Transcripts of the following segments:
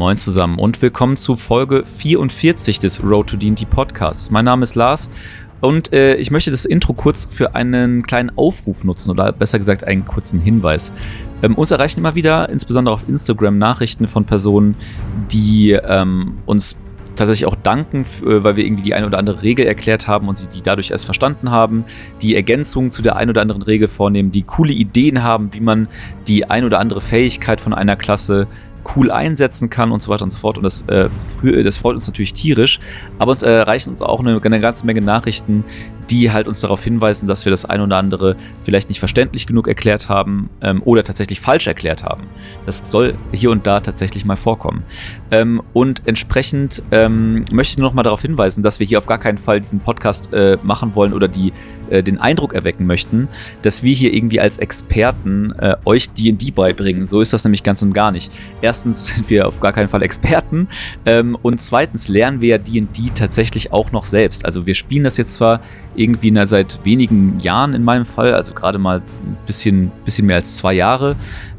Moin zusammen und willkommen zu Folge 44 des Road to D&D Podcasts. Mein Name ist Lars und äh, ich möchte das Intro kurz für einen kleinen Aufruf nutzen oder besser gesagt einen kurzen Hinweis. Ähm, uns erreichen immer wieder, insbesondere auf Instagram, Nachrichten von Personen, die ähm, uns tatsächlich auch danken, äh, weil wir irgendwie die eine oder andere Regel erklärt haben und sie die dadurch erst verstanden haben, die Ergänzungen zu der ein oder anderen Regel vornehmen, die coole Ideen haben, wie man die ein oder andere Fähigkeit von einer Klasse cool einsetzen kann und so weiter und so fort. Und das, äh, das freut uns natürlich tierisch. Aber uns erreichen uns auch eine, eine, ganze Menge Nachrichten, die halt uns darauf hinweisen, dass wir das ein oder andere vielleicht nicht verständlich genug erklärt haben ähm, oder tatsächlich falsch erklärt haben. Das soll hier und da tatsächlich mal vorkommen. Ähm, und entsprechend ähm, möchte ich nur noch mal darauf hinweisen, dass wir hier auf gar keinen Fall diesen Podcast äh, machen wollen oder die, äh, den Eindruck erwecken möchten, dass wir hier irgendwie als Experten äh, euch D&D beibringen. So ist das nämlich ganz und gar nicht. Erstens sind wir auf gar keinen Fall Experten ähm, und zweitens lernen wir ja D&D tatsächlich auch noch selbst. Also wir spielen das jetzt zwar irgendwie na, seit wenigen Jahren in meinem Fall, also gerade mal ein bisschen, bisschen mehr als zwei Jahre.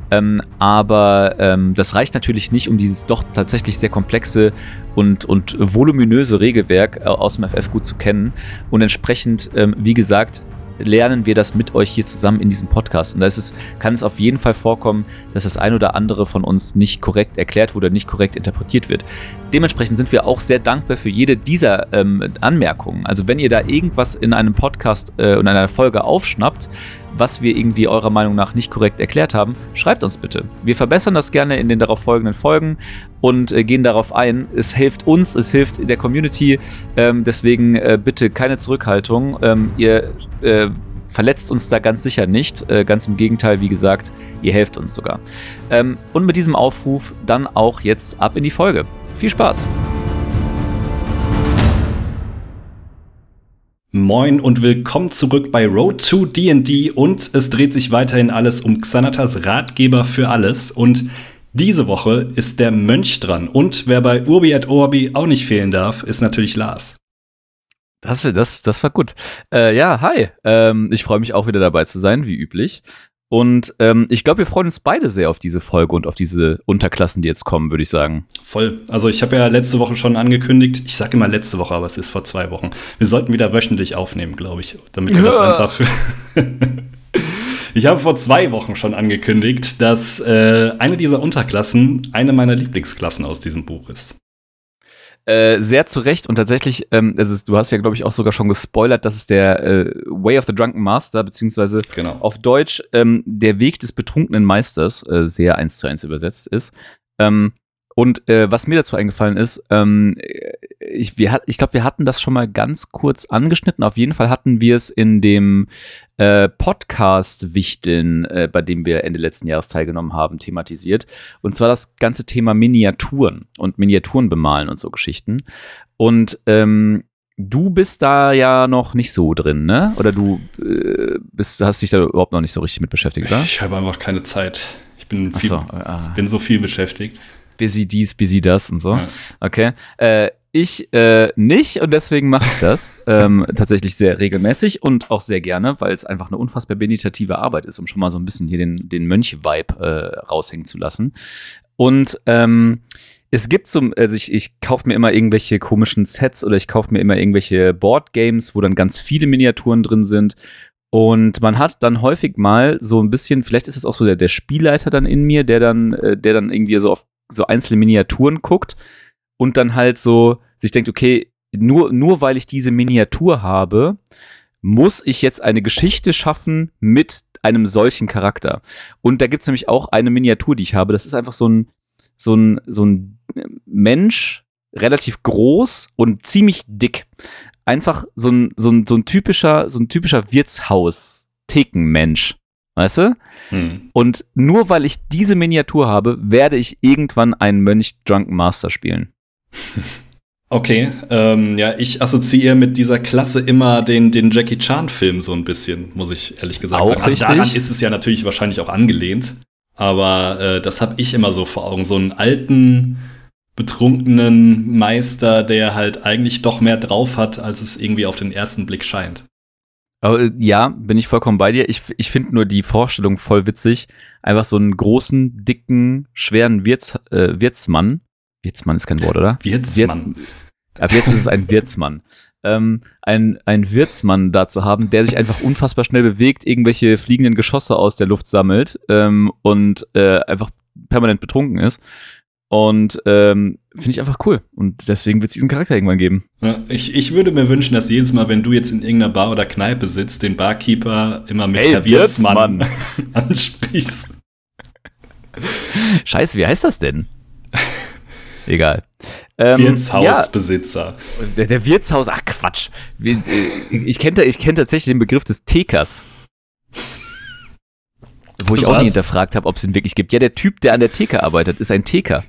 Ähm, aber ähm, das reicht natürlich nicht, um dieses doch tatsächlich sehr komplexe und, und voluminöse Regelwerk äh, aus dem FF gut zu kennen. Und entsprechend, ähm, wie gesagt, lernen wir das mit euch hier zusammen in diesem Podcast. Und da ist es, kann es auf jeden Fall vorkommen, dass das ein oder andere von uns nicht korrekt erklärt wurde, nicht korrekt interpretiert wird. Dementsprechend sind wir auch sehr dankbar für jede dieser ähm, Anmerkungen. Also wenn ihr da irgendwas in einem Podcast äh, und einer Folge aufschnappt, was wir irgendwie eurer Meinung nach nicht korrekt erklärt haben, schreibt uns bitte. Wir verbessern das gerne in den darauf folgenden Folgen und äh, gehen darauf ein. Es hilft uns, es hilft der Community. Ähm, deswegen äh, bitte keine Zurückhaltung. Ähm, ihr äh, verletzt uns da ganz sicher nicht. Äh, ganz im Gegenteil, wie gesagt, ihr helft uns sogar. Ähm, und mit diesem Aufruf dann auch jetzt ab in die Folge. Viel Spaß! Moin und willkommen zurück bei Road to D&D und es dreht sich weiterhin alles um Xanatas Ratgeber für alles und diese Woche ist der Mönch dran und wer bei Urbi et Orbi auch nicht fehlen darf, ist natürlich Lars. Das, das, das war gut. Äh, ja, hi. Ähm, ich freue mich auch wieder dabei zu sein, wie üblich. Und ähm, ich glaube, wir freuen uns beide sehr auf diese Folge und auf diese Unterklassen, die jetzt kommen, würde ich sagen. Voll. Also ich habe ja letzte Woche schon angekündigt, ich sage immer letzte Woche, aber es ist vor zwei Wochen. Wir sollten wieder wöchentlich aufnehmen, glaube ich, damit wir ja. das einfach. ich habe vor zwei Wochen schon angekündigt, dass äh, eine dieser Unterklassen eine meiner Lieblingsklassen aus diesem Buch ist. Äh, sehr zu Recht und tatsächlich, ähm, also du hast ja, glaube ich, auch sogar schon gespoilert, dass es der äh, Way of the Drunken Master, beziehungsweise genau. auf Deutsch ähm, der Weg des betrunkenen Meisters, äh, sehr eins zu eins übersetzt ist. Ähm, und äh, was mir dazu eingefallen ist, ähm, ich, ich glaube, wir hatten das schon mal ganz kurz angeschnitten. Auf jeden Fall hatten wir es in dem äh, Podcast-Wichteln, äh, bei dem wir Ende letzten Jahres teilgenommen haben, thematisiert. Und zwar das ganze Thema Miniaturen und Miniaturen bemalen und so Geschichten. Und ähm, du bist da ja noch nicht so drin, ne? Oder du äh, bist, hast dich da überhaupt noch nicht so richtig mit beschäftigt, oder? Ich habe einfach keine Zeit. Ich bin, viel, so, ah. bin so viel beschäftigt busy dies, busy das und so. Ja. Okay. Äh, ich äh, nicht und deswegen mache ich das ähm, tatsächlich sehr regelmäßig und auch sehr gerne, weil es einfach eine unfassbar meditative Arbeit ist, um schon mal so ein bisschen hier den, den Mönch-Vibe äh, raushängen zu lassen. Und ähm, es gibt so, also ich, ich kaufe mir immer irgendwelche komischen Sets oder ich kaufe mir immer irgendwelche Boardgames, wo dann ganz viele Miniaturen drin sind. Und man hat dann häufig mal so ein bisschen, vielleicht ist es auch so der, der Spielleiter dann in mir, der dann, äh, der dann irgendwie so auf so einzelne Miniaturen guckt und dann halt so sich denkt, okay, nur, nur weil ich diese Miniatur habe, muss ich jetzt eine Geschichte schaffen mit einem solchen Charakter. Und da gibt es nämlich auch eine Miniatur, die ich habe. Das ist einfach so ein, so ein, so ein Mensch, relativ groß und ziemlich dick. Einfach so ein, so ein, so ein typischer, so ein typischer Wirtshaus-Thekenmensch. Weißt du? Hm. Und nur weil ich diese Miniatur habe, werde ich irgendwann einen Mönch Drunken Master spielen. Okay, ähm, ja, ich assoziiere mit dieser Klasse immer den, den Jackie Chan-Film so ein bisschen, muss ich ehrlich gesagt auch sagen. Also daran ist es ja natürlich wahrscheinlich auch angelehnt, aber äh, das habe ich immer so vor Augen. So einen alten, betrunkenen Meister, der halt eigentlich doch mehr drauf hat, als es irgendwie auf den ersten Blick scheint. Äh, ja, bin ich vollkommen bei dir. Ich, ich finde nur die Vorstellung voll witzig. Einfach so einen großen, dicken, schweren Wirts, äh, Wirtsmann Wirtsmann ist kein Wort, oder? Wirtsmann. Wir, ab jetzt ist es ein Wirtsmann. Ähm, ein, ein Wirtsmann da zu haben, der sich einfach unfassbar schnell bewegt, irgendwelche fliegenden Geschosse aus der Luft sammelt ähm, und äh, einfach permanent betrunken ist. Und ähm, finde ich einfach cool. Und deswegen wird es diesen Charakter irgendwann geben. Ja, ich, ich würde mir wünschen, dass jedes Mal, wenn du jetzt in irgendeiner Bar oder Kneipe sitzt, den Barkeeper immer mit Hey, Herr Wirtsmann ansprichst. Scheiße, wie heißt das denn? Egal. Ähm, Wirtshausbesitzer. Ja, der, der Wirtshaus, ach Quatsch. Äh, Ich kenne ich kenn tatsächlich den Begriff des Tekers. Wo ich auch Was? nie hinterfragt habe, ob es ihn wirklich gibt. Ja, der Typ, der an der Theke arbeitet, ist ein Teker.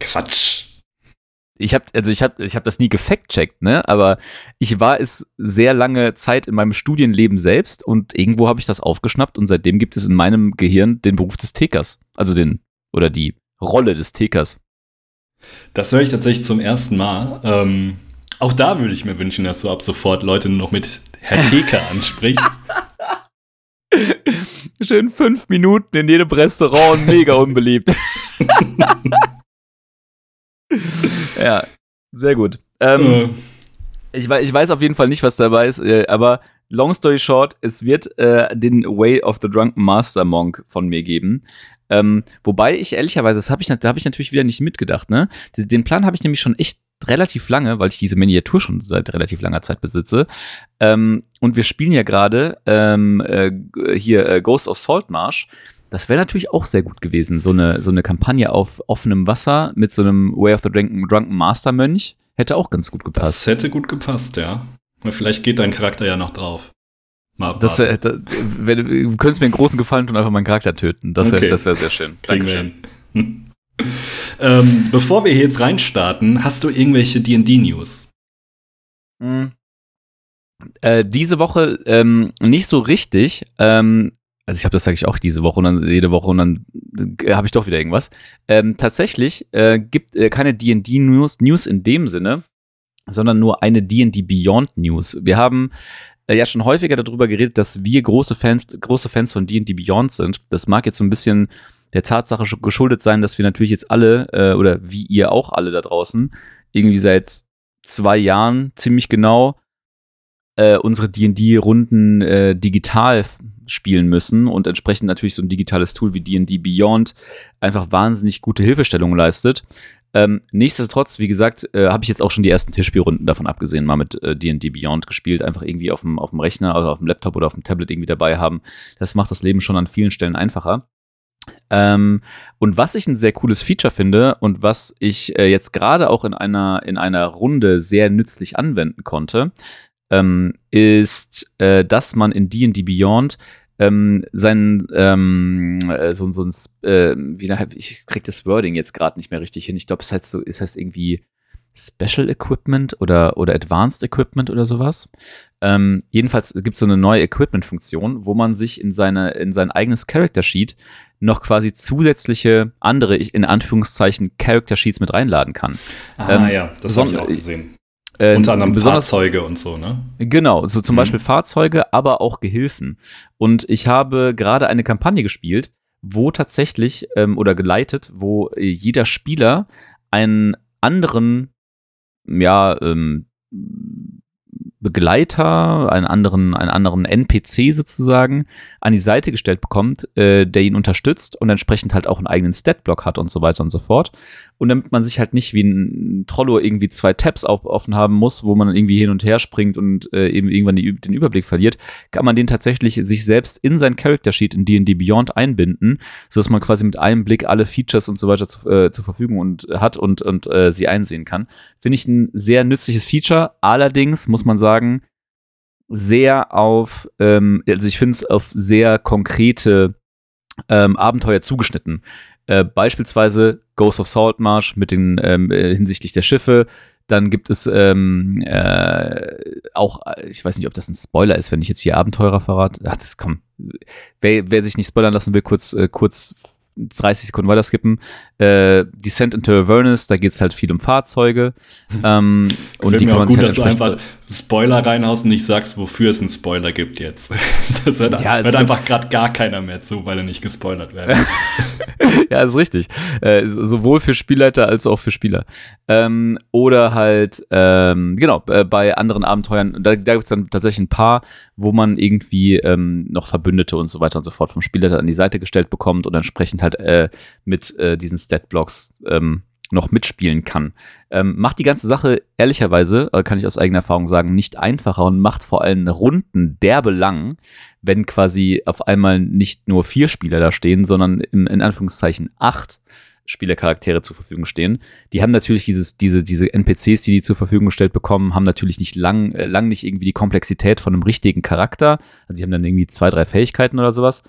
Quatsch. Ich habe also ich habe ich hab das nie gefact-checkt, ne, aber ich war es sehr lange Zeit in meinem Studienleben selbst und irgendwo habe ich das aufgeschnappt und seitdem gibt es in meinem Gehirn den Beruf des Tekers, also den oder die Rolle des Tekers. Das höre ich tatsächlich zum ersten Mal. Ähm, auch da würde ich mir wünschen, dass du ab sofort Leute nur noch mit Herr Theke ansprichst. Schön fünf Minuten in jedem Restaurant mega unbeliebt. ja, sehr gut. Ähm, Äh, ich, weiß, ich weiß auf jeden Fall nicht, was dabei ist, äh, aber long story short, es wird äh, den Way of the Drunken Master Monk von mir geben. Ähm, wobei ich ehrlicherweise, das habe ich, da habe ich natürlich wieder nicht mitgedacht, ne? Den den Plan habe ich nämlich schon echt relativ lange, weil ich diese Miniatur schon seit relativ langer Zeit besitze. Ähm, und wir spielen ja gerade ähm, äh, hier äh, Ghost of Saltmarsh. Das wäre natürlich auch sehr gut gewesen, so eine, so eine Kampagne auf offenem Wasser mit so einem Way of the Drunken, Drunken Master Mönch. Hätte auch ganz gut gepasst. das hätte gut gepasst, ja. Vielleicht geht dein Charakter ja noch drauf. Mal Das, wär, das wenn, du könntest mir einen großen Gefallen tun und einfach meinen Charakter töten. Das wäre Okay. das wär sehr schön. Kriegen hin. ähm, bevor wir hier jetzt reinstarten, hast du irgendwelche D&D-News? Mhm. Äh, diese Woche ähm, nicht so richtig. Ähm, also ich habe das sage ich auch diese Woche und dann jede Woche und dann äh, habe ich doch wieder irgendwas. Ähm, tatsächlich äh, gibt äh, keine D&D News, News in dem Sinne, sondern nur eine D&D Beyond News. Wir haben äh, ja schon häufiger darüber geredet, dass wir große Fans, große Fans von D&D Beyond sind. Das mag jetzt so ein bisschen der Tatsache sch- geschuldet sein, dass wir natürlich jetzt alle äh, oder wie ihr auch alle da draußen irgendwie seit zwei Jahren ziemlich genau äh, unsere D&D-Runden äh, digital spielen müssen und entsprechend natürlich so ein digitales Tool wie D&D Beyond einfach wahnsinnig gute Hilfestellung leistet. Ähm, nichtsdestotrotz, wie gesagt, äh, habe ich jetzt auch schon die ersten Tischspielrunden davon abgesehen, mal mit äh, D&D Beyond gespielt, einfach irgendwie auf dem, auf dem Rechner, also auf dem Laptop oder auf dem Tablet irgendwie dabei haben. Das macht das Leben schon an vielen Stellen einfacher. Ähm, und was ich ein sehr cooles Feature finde und was ich äh, jetzt gerade auch in einer, in einer Runde sehr nützlich anwenden konnte, ähm, ist, äh, dass man in D&D Beyond ähm, sein ähm, äh, so, so ein äh, wie ich krieg das Wording jetzt gerade nicht mehr richtig hin. Ich glaube, es heißt so, es heißt irgendwie Special Equipment oder oder Advanced Equipment oder sowas. Ähm, jedenfalls gibt es so eine neue Equipment-Funktion, wo man sich in seine in sein eigenes Character Sheet noch quasi zusätzliche andere in Anführungszeichen Character Sheets mit reinladen kann. Ah Ähm, ja, das habe ich auch gesehen. Äh, Unter anderem Fahrzeuge und so, ne? Genau, so zum Mhm. Beispiel Fahrzeuge, aber auch Gehilfen. Und ich habe gerade eine Kampagne gespielt, wo tatsächlich, ähm, oder geleitet, wo äh, jeder Spieler einen anderen, ja, ähm, Begleiter, einen anderen, einen anderen NPC sozusagen an die Seite gestellt bekommt, äh, der ihn unterstützt und entsprechend halt auch einen eigenen Statblock hat und so weiter und so fort. Und damit man sich halt nicht wie ein Trollo irgendwie zwei Tabs auf, offen haben muss, wo man irgendwie hin und her springt und äh, eben irgendwann die, den Überblick verliert, kann man den tatsächlich sich selbst in sein Character Sheet in D&D Beyond einbinden, sodass man quasi mit einem Blick alle Features und so weiter zu, äh, zur Verfügung und, hat und, und äh, sie einsehen kann. Finde ich ein sehr nützliches Feature. Allerdings muss man sagen, sehr auf, ähm, also ich finde es auf sehr konkrete ähm, Abenteuer zugeschnitten. Äh, beispielsweise Ghost of Saltmarsh mit den ähm, äh, hinsichtlich der Schiffe. Dann gibt es ähm, äh, auch, äh, ich weiß nicht, ob das ein Spoiler ist, wenn ich jetzt hier Abenteurer verrate. Ach, das komm. Wer, wer sich nicht spoilern lassen will, kurz, äh, kurz 30 Sekunden weiter skippen. Äh, Descent into Avernus, da geht es halt viel um Fahrzeuge. Ähm, und die mir kann auch gut, halt dass du einfach Spoiler reinhaust und nicht sagst, wofür es einen Spoiler gibt jetzt. Das hört, ja, hört einfach gerade gar keiner mehr zu, weil er nicht gespoilert wird. ja, ist richtig. Äh, sowohl für Spielleiter als auch für Spieler. Ähm, oder halt, ähm, genau, äh, bei anderen Abenteuern, da, da gibt es dann tatsächlich ein paar, wo man irgendwie ähm, noch Verbündete und so weiter und so fort vom Spielleiter an die Seite gestellt bekommt und entsprechend halt äh, mit äh, diesen Statblocks ähm, noch mitspielen kann. Ähm, macht die ganze Sache ehrlicherweise, äh, kann ich aus eigener Erfahrung sagen, nicht einfacher und macht vor allem Runden derbe lang, wenn quasi auf einmal nicht nur vier Spieler da stehen, sondern in, in Anführungszeichen acht Spielercharaktere zur Verfügung stehen. Die haben natürlich dieses, diese, diese NPCs, die die zur Verfügung gestellt bekommen, haben natürlich nicht lang, äh, lang nicht irgendwie die Komplexität von einem richtigen Charakter. Also sie haben dann irgendwie zwei, drei Fähigkeiten oder sowas.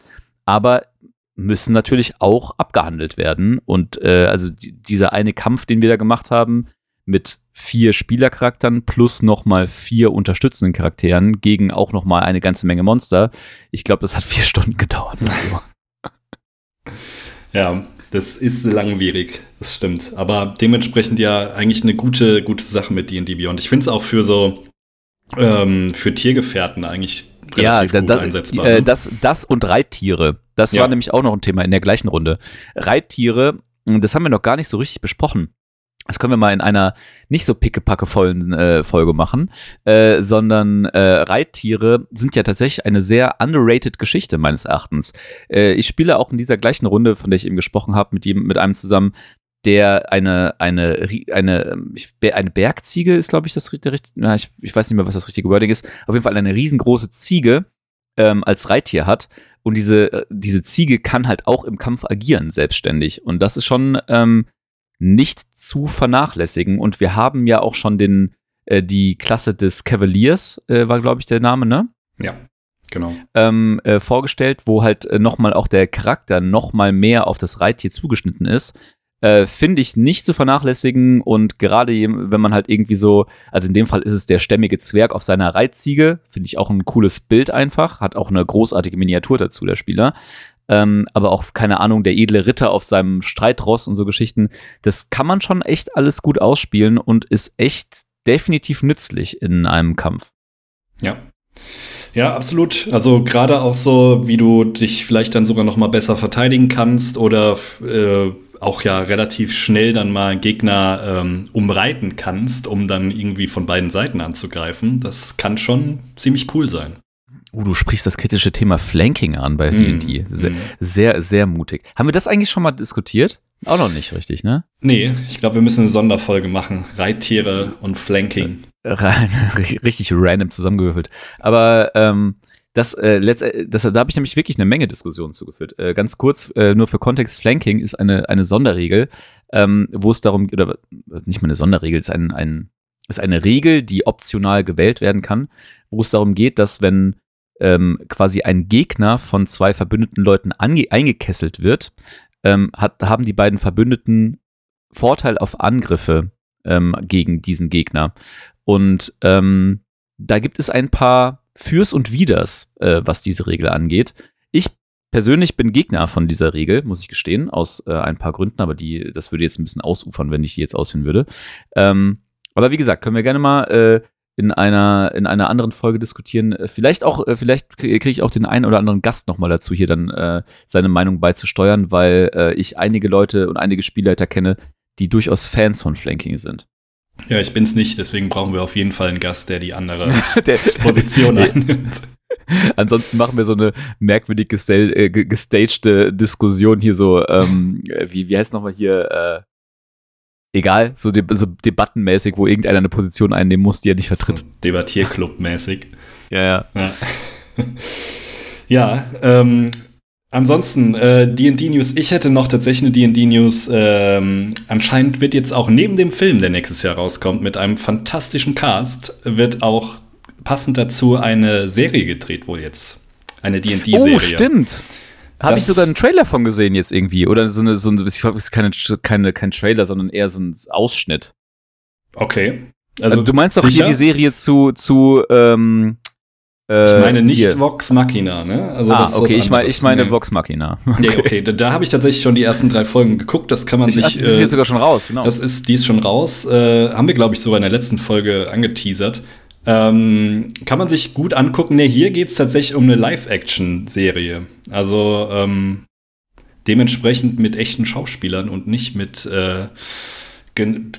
Aber müssen natürlich auch abgehandelt werden. Und äh, also dieser eine Kampf, den wir da gemacht haben, mit vier Spielercharakteren plus nochmal vier unterstützenden Charakteren gegen auch nochmal eine ganze Menge Monster. Ich glaube, das hat vier Stunden gedauert. ja, das ist langwierig, das stimmt. Aber dementsprechend ja eigentlich eine gute, gute Sache mit D&D Beyond. Ich finde es auch für so, ähm, für Tiergefährten eigentlich relativ ja, gut da, einsetzbar. Äh, ne? das, das und Reittiere. Das ja. war nämlich auch noch ein Thema in der gleichen Runde. Reittiere, das haben wir noch gar nicht so richtig besprochen. Das können wir mal in einer nicht so pickepackevollen äh, Folge machen, äh, sondern äh, Reittiere sind ja tatsächlich eine sehr underrated Geschichte meines Erachtens. Äh, ich spiele auch in dieser gleichen Runde, von der ich eben gesprochen habe, mit, mit einem zusammen, der eine, eine, eine, eine Bergziege ist, glaube ich, das richtige, ich, ich weiß nicht mehr, was das richtige Wording ist, auf jeden Fall eine riesengroße Ziege ähm, als Reittier hat. Und diese, äh, diese Ziege kann halt auch im Kampf agieren, selbstständig. Und das ist schon ähm, nicht zu vernachlässigen. Und wir haben ja auch schon den, äh, die Klasse des Cavaliers, äh, war, glaube ich, der Name, ne? Ja. Genau. Ähm, äh, vorgestellt, wo halt äh, nochmal auch der Charakter nochmal mehr auf das Reittier zugeschnitten ist äh, finde ich nicht zu vernachlässigen und gerade wenn man halt irgendwie so, also in dem Fall ist es der stämmige Zwerg auf seiner Reitziege, finde ich auch ein cooles Bild einfach, hat auch eine großartige Miniatur dazu, der Spieler. Ähm, aber auch, keine Ahnung, der edle Ritter auf seinem Streitross und so Geschichten. Das kann man schon echt alles gut ausspielen und ist echt definitiv nützlich in einem Kampf. Ja. Ja, absolut. Also gerade auch so, wie du dich vielleicht dann sogar noch mal besser verteidigen kannst oder äh, auch ja relativ schnell dann mal Gegner ähm, umreiten kannst, um dann irgendwie von beiden Seiten anzugreifen. Das kann schon ziemlich cool sein. Uh, du sprichst das kritische Thema Flanking an bei D&D. Mm, sehr, mm. sehr, sehr mutig. Haben wir das eigentlich schon mal diskutiert? Auch noch nicht richtig, ne? Nee, ich glaube, wir müssen eine Sonderfolge machen. Reittiere und Flanking. Richtig random zusammengewürfelt. Aber ähm, das, äh, das, da habe ich nämlich wirklich eine Menge Diskussionen zugeführt. Äh, ganz kurz, äh, nur für Kontext, Flanking ist eine, eine Sonderregel, ähm, wo es darum, oder nicht mal eine Sonderregel, ist, ein, ein, ist eine Regel, die optional gewählt werden kann, wo es darum geht, dass wenn ähm, quasi ein Gegner von zwei verbündeten Leuten eingekesselt wird, ähm, hat, haben die beiden Verbündeten Vorteil auf Angriffe ähm, gegen diesen Gegner. Und ähm, da gibt es ein paar Fürs und Widers, äh, was diese Regel angeht. Ich persönlich bin Gegner von dieser Regel, muss ich gestehen, aus äh, ein paar Gründen, aber die, das würde jetzt ein bisschen ausufern, wenn ich die jetzt ausführen würde. Ähm, aber wie gesagt, können wir gerne mal äh, in einer in einer anderen Folge diskutieren. Vielleicht auch, äh, vielleicht kriege ich auch den einen oder anderen Gast nochmal dazu, hier dann äh, seine Meinung beizusteuern, weil äh, ich einige Leute und einige Spielleiter kenne, die durchaus Fans von Flanking sind. Ja, ich bin's nicht, deswegen brauchen wir auf jeden Fall einen Gast, der die andere der, Position einnimmt. Ansonsten machen wir so eine merkwürdig gestel, äh, gestagte Diskussion hier so, ähm, wie, wie heißt nochmal hier, äh, egal, so, de so debattenmäßig, wo irgendeiner eine Position einnehmen muss, die er nicht vertritt. So Debattierclub-mäßig. ja, ja. Ja, ja ähm, Ansonsten, äh, DD-News, ich hätte noch tatsächlich eine DD-News. Ähm, anscheinend wird jetzt auch neben dem Film, der nächstes Jahr rauskommt, mit einem fantastischen Cast, wird auch passend dazu eine Serie gedreht, wohl jetzt. Eine DD-Serie. Oh, stimmt. Habe ich sogar einen Trailer von gesehen jetzt irgendwie. Oder so eine, so eine ich glaube, es ist keine, keine, kein Trailer, sondern eher so ein Ausschnitt. Okay. Also, du meinst doch sicher? hier die Serie zu, zu ähm, ich äh, meine nicht hier. Vox Machina, ne? Also ah, okay, ich, mein, ich meine nee. Vox Machina. Okay, nee, okay. da, da habe ich tatsächlich schon die ersten drei Folgen geguckt. Das kann man ich, sich. Ach, das ist jetzt sogar schon raus, genau. Das ist, die ist schon raus. Äh, haben wir, glaube ich, sogar in der letzten Folge angeteasert. Ähm, kann man sich gut angucken. Ne, hier geht es tatsächlich um eine Live-Action-Serie. Also ähm, dementsprechend mit echten Schauspielern und nicht mit äh,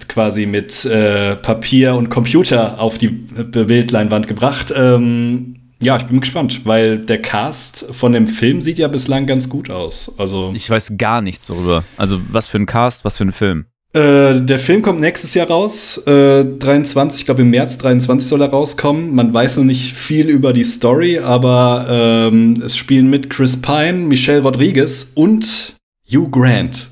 quasi mit äh, Papier und Computer auf die Bildleinwand gebracht. Ähm, ja, ich bin gespannt, weil der Cast von dem Film sieht ja bislang ganz gut aus. Also ich weiß gar nichts darüber. Also was für ein Cast, was für ein Film. Äh, der Film kommt nächstes Jahr raus, äh, 23, ich glaube im März 23 soll er rauskommen. Man weiß noch nicht viel über die Story, aber ähm, es spielen mit Chris Pine, Michelle Rodriguez und Hugh Grant.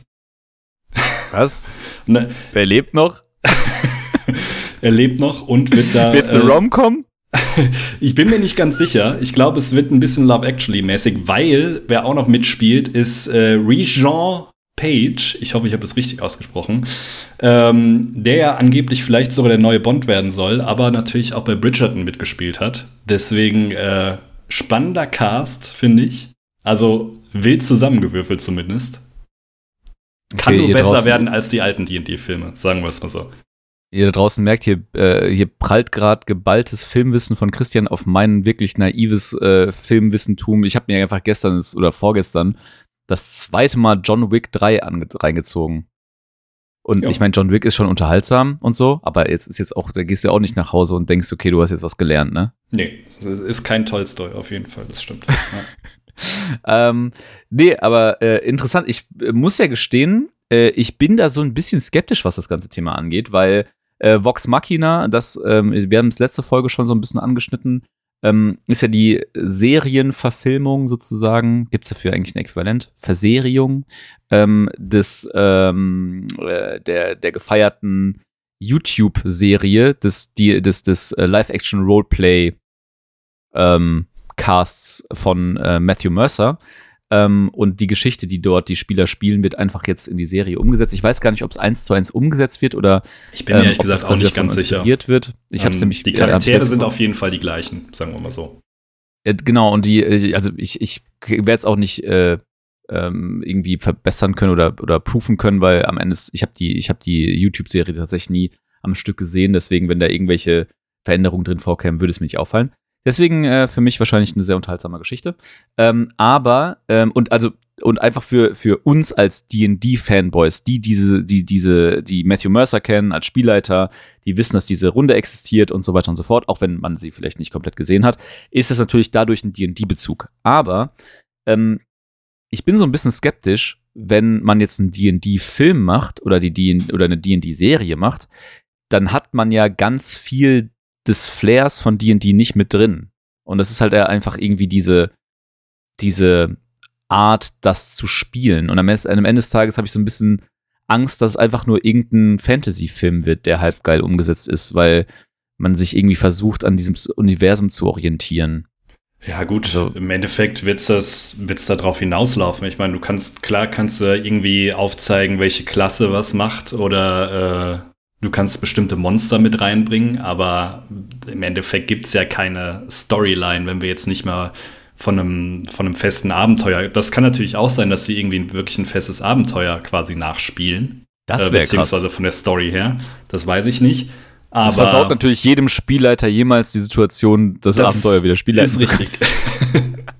Was? ne. Wer lebt noch? er lebt noch und wird da. Wird's eine äh, Rom-Com? ich bin mir nicht ganz sicher. Ich glaube, es wird ein bisschen Love Actually mäßig, weil wer auch noch mitspielt, ist äh, Rejean Page, ich hoffe, ich habe das richtig ausgesprochen, ähm, der ja angeblich vielleicht sogar der neue Bond werden soll, aber natürlich auch bei Bridgerton mitgespielt hat. Deswegen äh, spannender Cast, finde ich. Also wild zusammengewürfelt zumindest. Kann okay, nur besser werden als die alten D&D-Filme, sagen wir es mal so. Ihr da draußen merkt, hier, äh, hier prallt gerade geballtes Filmwissen von Christian auf mein wirklich naives äh, Filmwissentum. Ich habe mir einfach gestern oder vorgestern das zweite Mal John Wick 3 reingezogen. Und ja. ich meine, John Wick ist schon unterhaltsam und so, aber jetzt ist jetzt auch, da gehst du ja auch nicht nach Hause und denkst, okay, du hast jetzt was gelernt, ne? Nee, ist kein Tolstoi, auf jeden Fall, das stimmt. Ja. ähm, nee, aber äh, interessant, ich äh, muss ja gestehen, äh, ich bin da so ein bisschen skeptisch, was das ganze Thema angeht, weil äh, Vox Machina, das, ähm, wir haben es letzte Folge schon so ein bisschen angeschnitten, ähm, ist ja die Serienverfilmung sozusagen, gibt es dafür eigentlich ein Äquivalent? Verseriung ähm, des, ähm, äh, der, der gefeierten YouTube-Serie des, des, des äh, Live-Action-Roleplay ähm, von äh, Matthew Mercer. Ähm, und die Geschichte, die dort die Spieler spielen, wird einfach jetzt in die Serie umgesetzt. Ich weiß gar nicht, ob es eins zu eins umgesetzt wird oder ich bin mir ehrlich ähm, gesagt auch nicht ganz sicher. Wird. Ich ähm, nämlich. Die Charaktere sind auf jeden Fall die gleichen, sagen wir mal so. Ja, genau und die, äh, also ich ich werde es auch nicht äh, ähm, irgendwie verbessern können oder oder proofen können, weil am Ende ist, ich habe die ich habe die YouTube-Serie tatsächlich nie am Stück gesehen. Deswegen, wenn da irgendwelche Veränderungen drin vorkämen, würde es mir nicht auffallen. Deswegen äh, für mich wahrscheinlich eine sehr unterhaltsame Geschichte. Ähm, aber, ähm, und also, und einfach für, für uns als D&D-Fanboys, die diese, die diese, die Matthew Mercer kennen als Spielleiter, die wissen, dass diese Runde existiert und so weiter und so fort, auch wenn man sie vielleicht nicht komplett gesehen hat, ist das natürlich dadurch ein D&D-Bezug. Aber ähm, ich bin so ein bisschen skeptisch, wenn man jetzt einen D&D-Film macht oder die D oder eine D&D-Serie macht, dann hat man ja ganz viel des Flairs von D&D nicht mit drin. Und das ist halt einfach irgendwie diese, diese Art, das zu spielen. Und am Ende, am Ende des Tages habe ich so ein bisschen Angst, dass es einfach nur irgendein Fantasy-Film wird, der halb geil umgesetzt ist, weil man sich irgendwie versucht, an diesem Universum zu orientieren. Ja, gut, also, im Endeffekt wird es das, wird's da drauf hinauslaufen. Ich meine, du kannst, klar kannst du irgendwie aufzeigen, welche Klasse was macht oder äh, Du kannst bestimmte Monster mit reinbringen, aber im Endeffekt gibt es ja keine Storyline, wenn wir jetzt nicht mal von einem, von einem festen Abenteuer. Das kann natürlich auch sein, dass sie irgendwie wirklich ein festes Abenteuer quasi nachspielen. Das wäre äh, Beziehungsweise krass. von der Story her. Das weiß ich nicht. Aber das versaut natürlich jedem Spielleiter jemals die Situation, das, das Abenteuer wieder spielen Ist richtig.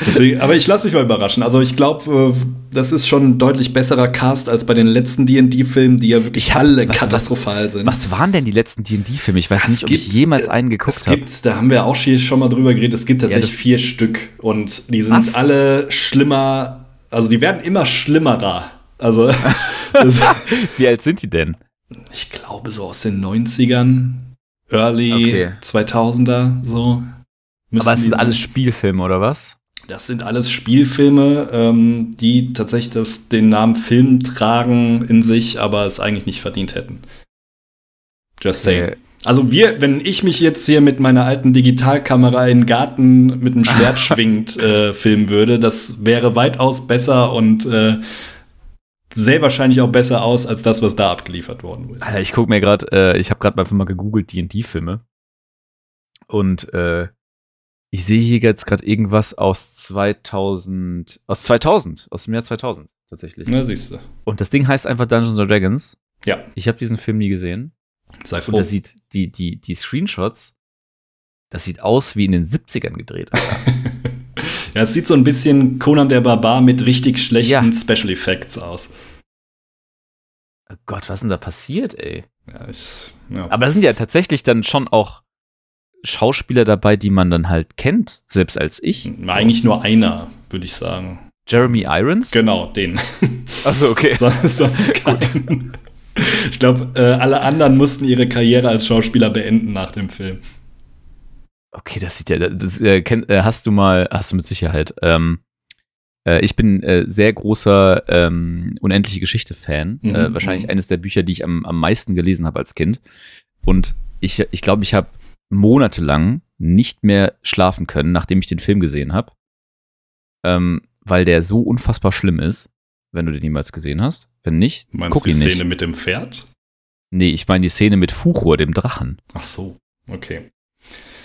Deswegen, aber ich lasse mich mal überraschen. Also ich glaube, äh, das ist schon ein deutlich besserer Cast als bei den letzten D&D-Filmen, die ja wirklich alle was, katastrophal was, sind. Was waren denn die letzten D&D-Filme? Ich weiß das nicht, ob ich jemals einen geguckt habe. Es gibt, da haben wir auch schon mal drüber geredet, es gibt tatsächlich ja, vier Stück und die sind was? alle schlimmer, also die werden immer schlimmer da. Also Wie alt sind die denn? Ich glaube so aus den 90ern, Early okay. 2000er so. Aber es sind alles Spielfilme oder was? Das sind alles Spielfilme, ähm, die tatsächlich das, den Namen Film tragen in sich, aber es eigentlich nicht verdient hätten. Just saying. Also wir, wenn ich mich jetzt hier mit meiner alten Digitalkamera in den Garten mit einem Schwert schwingt äh, filmen würde, das wäre weitaus besser und äh, sehr wahrscheinlich auch besser aus als das, was da abgeliefert worden ist. Alter, ich gucke mir gerade, äh, ich habe gerade mal gegoogelt D&D-Filme und äh, ich sehe hier jetzt gerade irgendwas aus 2000, aus 2000, aus dem Jahr 2000 tatsächlich. Na, siehst du. Und das Ding heißt einfach Dungeons Dragons. Ja. Ich habe diesen Film nie gesehen. Sei froh. Und da sieht die, die, die Screenshots Das sieht aus wie in den 70ern gedreht. ja, es sieht so ein bisschen Conan der Barbar mit richtig schlechten ja. Special Effects aus. Oh Gott, was ist denn da passiert, ey? Ja, ich, ja. Aber da sind ja tatsächlich dann schon auch Schauspieler dabei, die man dann halt kennt, selbst als ich. Eigentlich nur einer, würde ich sagen. Jeremy Irons? Genau, den. Achso, okay. sonst, sonst keinen. Ich glaube, äh, alle anderen mussten ihre Karriere als Schauspieler beenden nach dem Film. Okay, das sieht ja, das, äh, kenn, äh, hast du mal, hast du mit Sicherheit. Ähm, äh, ich bin äh, sehr großer ähm, Unendliche Geschichte-Fan. Mhm, äh, wahrscheinlich mhm. eines der Bücher, die ich am, am meisten gelesen habe als Kind. Und ich glaube, ich, glaub, ich habe monatelang nicht mehr schlafen können, nachdem ich den Film gesehen habe. Ähm, weil der so unfassbar schlimm ist, wenn du den niemals gesehen hast. Wenn nicht, Meinst guck die ihn Szene mit dem Pferd? Nee, ich meine die Szene mit Fuchur, dem Drachen. Ach so, okay.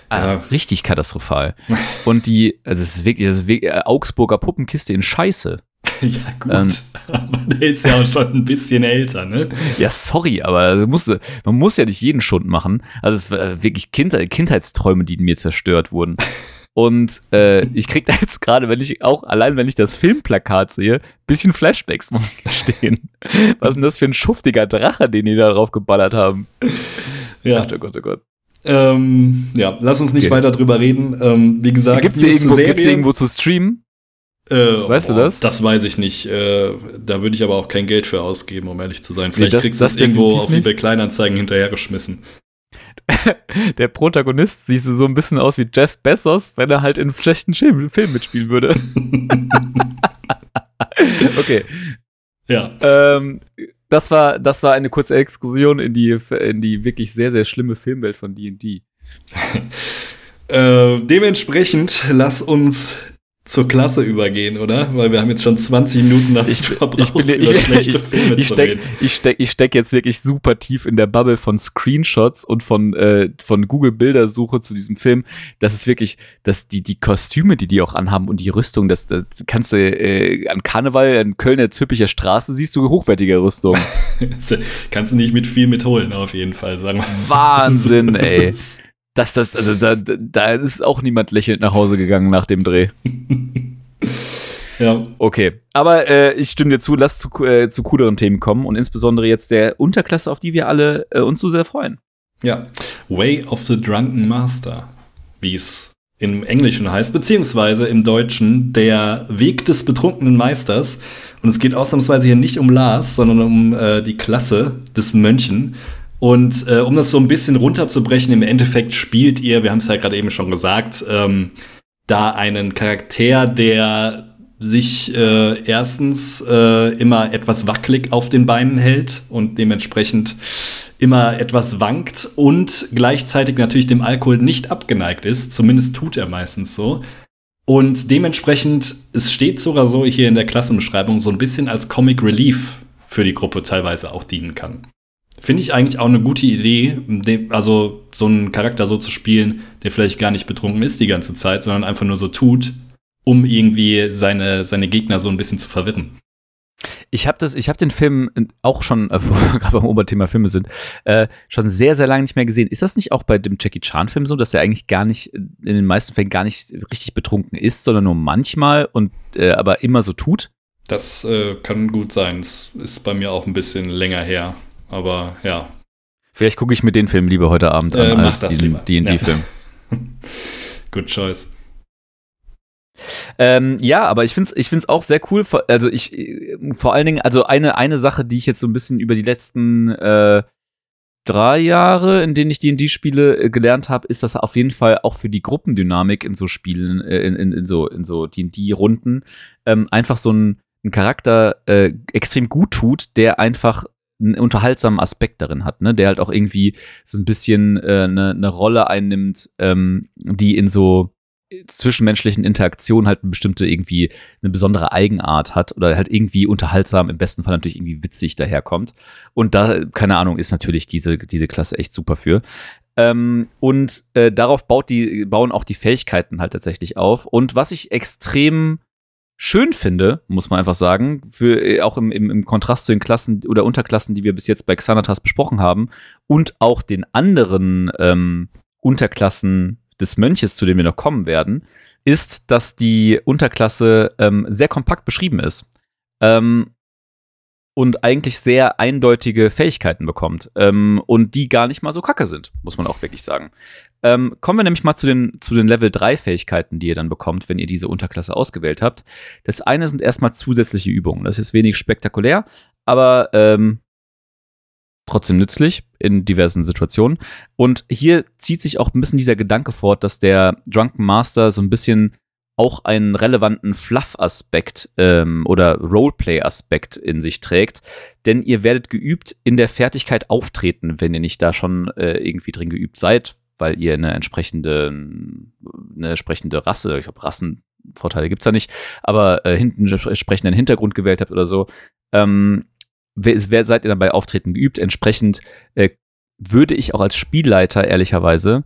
Ah, ja. Richtig katastrophal. Und die, also es ist wirklich, das ist wirklich äh, Augsburger Puppenkiste in Scheiße. Ja, gut. Ähm, aber der ist ja auch schon ein bisschen älter, ne? Ja, sorry, aber musste, man muss ja nicht jeden Schund machen. Also es war wirklich kind, Kindheitsträume, die in mir zerstört wurden. Und äh, ich krieg da jetzt gerade, wenn ich auch, allein wenn ich das Filmplakat sehe, bisschen Flashbacks, muss ich gestehen. Was ist denn das für ein schuftiger Drache, den die da drauf geballert haben? Ja. Gott, oh Gott, oh Gott. Ähm, ja, lass uns nicht okay. weiter drüber reden. Ähm, wie gesagt, gibt es irgendwo, irgendwo zu streamen? Äh, weißt boah, du das? Das weiß ich nicht. Äh, da würde ich aber auch kein Geld für ausgeben, um ehrlich zu sein. Vielleicht nee, das, kriegst du das irgendwo auf eBay Kleinanzeigen hinterhergeschmissen. Der Protagonist sieht so ein bisschen aus wie Jeff Bezos, wenn er halt in schlechten Film, mitspielen würde. okay. Ja. Ähm, das war, das war eine kurze Exkursion in die, in die wirklich sehr, sehr schlimme Filmwelt von D&D. äh, dementsprechend lass uns zur Klasse übergehen, oder? Weil wir haben jetzt schon 20 Minuten nach ich, verbraucht, ich bin, ich, schlechte ich, Filme ich, steck. Ich stecke ich steck jetzt wirklich super tief in der Bubble von Screenshots und von, äh, von Google Bildersuche zu diesem Film. Das ist wirklich, dass die, die Kostüme, die die auch anhaben und die Rüstung, das, das kannst du äh, an Karneval in Köln der Züppicher Straße siehst du hochwertige Rüstung. kannst du nicht mit viel mitholen, auf jeden Fall, sagen wir. Wahnsinn, ey dass das, also da, da ist auch niemand lächelnd nach Hause gegangen nach dem Dreh. ja. Okay, aber äh, ich stimme dir zu, lass zu, äh, zu cooleren Themen kommen und insbesondere jetzt der Unterklasse, auf die wir alle äh, uns so sehr freuen. Ja, Way of the Drunken Master, wie es im Englischen heißt, beziehungsweise im Deutschen der Weg des betrunkenen Meisters. Und es geht ausnahmsweise hier nicht um Lars, sondern um äh, die Klasse des Mönchen. Und äh, um das so ein bisschen runterzubrechen, im Endeffekt spielt ihr, wir haben es ja gerade eben schon gesagt, ähm, da einen Charakter, der sich äh, erstens äh, immer etwas wackelig auf den Beinen hält und dementsprechend immer etwas wankt und gleichzeitig natürlich dem Alkohol nicht abgeneigt ist. Zumindest tut er meistens so. Und dementsprechend, es steht sogar so hier in der Klassenbeschreibung, so ein bisschen als Comic Relief für die Gruppe teilweise auch dienen kann. Finde ich eigentlich auch eine gute Idee, also so einen Charakter so zu spielen, der vielleicht gar nicht betrunken ist die ganze Zeit, sondern einfach nur so tut, um irgendwie seine, seine Gegner so ein bisschen zu verwirren. Ich habe das, ich habe den Film auch schon, äh, wo wir gerade beim Oberthema Filme sind, äh, schon sehr, sehr lange nicht mehr gesehen. Ist das nicht auch bei dem Jackie Chan-Film so, dass er eigentlich gar nicht, in den meisten Fällen gar nicht richtig betrunken ist, sondern nur manchmal und äh, aber immer so tut? Das äh, kann gut sein. Es ist bei mir auch ein bisschen länger her. Aber ja. Vielleicht gucke ich mir den Film lieber heute Abend an äh, als den D&D-Film. Ja. Good choice. Ähm, ja, aber ich finde es ich find's auch sehr cool. Also ich, vor allen Dingen, also eine, eine Sache, die ich jetzt so ein bisschen über die letzten äh, drei Jahre, in denen ich D&D spiele, äh, gelernt habe, ist, dass auf jeden Fall auch für die Gruppendynamik in so Spielen, äh, in, in, in, so in so D&D-Runden ähm, einfach so ein, ein Charakter äh, extrem gut tut, der einfach einen unterhaltsamen Aspekt darin hat, ne? der halt auch irgendwie so ein bisschen äh, eine, eine Rolle einnimmt, ähm, die in so zwischenmenschlichen Interaktionen halt eine bestimmte irgendwie eine besondere Eigenart hat oder halt irgendwie unterhaltsam, im besten Fall natürlich irgendwie witzig daherkommt. Und da, keine Ahnung, ist natürlich diese, diese Klasse echt super für. Ähm, und äh, darauf baut die, bauen auch die Fähigkeiten halt tatsächlich auf. Und was ich extrem schön finde, muss man einfach sagen, für, äh, auch im, im, im Kontrast zu den Klassen oder Unterklassen, die wir bis jetzt bei Xanatas besprochen haben und auch den anderen ähm, Unterklassen des Mönches, zu dem wir noch kommen werden, ist, dass die Unterklasse ähm, sehr kompakt beschrieben ist. Ähm, und eigentlich sehr eindeutige Fähigkeiten bekommt ähm, und die gar nicht mal so kacke sind, muss man auch wirklich sagen. Ähm, kommen wir nämlich mal zu den, zu den Level 3 Fähigkeiten, die ihr dann bekommt, wenn ihr diese Unterklasse ausgewählt habt. Das eine sind erstmal zusätzliche Übungen. Das ist wenig spektakulär, aber ähm, trotzdem nützlich in diversen Situationen. Und hier zieht sich auch ein bisschen dieser Gedanke fort, dass der Drunken Master so ein bisschen auch einen relevanten Fluff-Aspekt ähm, oder Roleplay-Aspekt in sich trägt. Denn ihr werdet geübt in der Fertigkeit auftreten, wenn ihr nicht da schon äh, irgendwie drin geübt seid, weil ihr eine entsprechende, eine entsprechende Rasse, ich glaube, Rassenvorteile gibt es da nicht, aber äh, hinten entsprechenden Hintergrund gewählt habt oder so. Ähm, wer, seid ihr dann bei Auftreten geübt? Entsprechend äh, würde ich auch als Spielleiter ehrlicherweise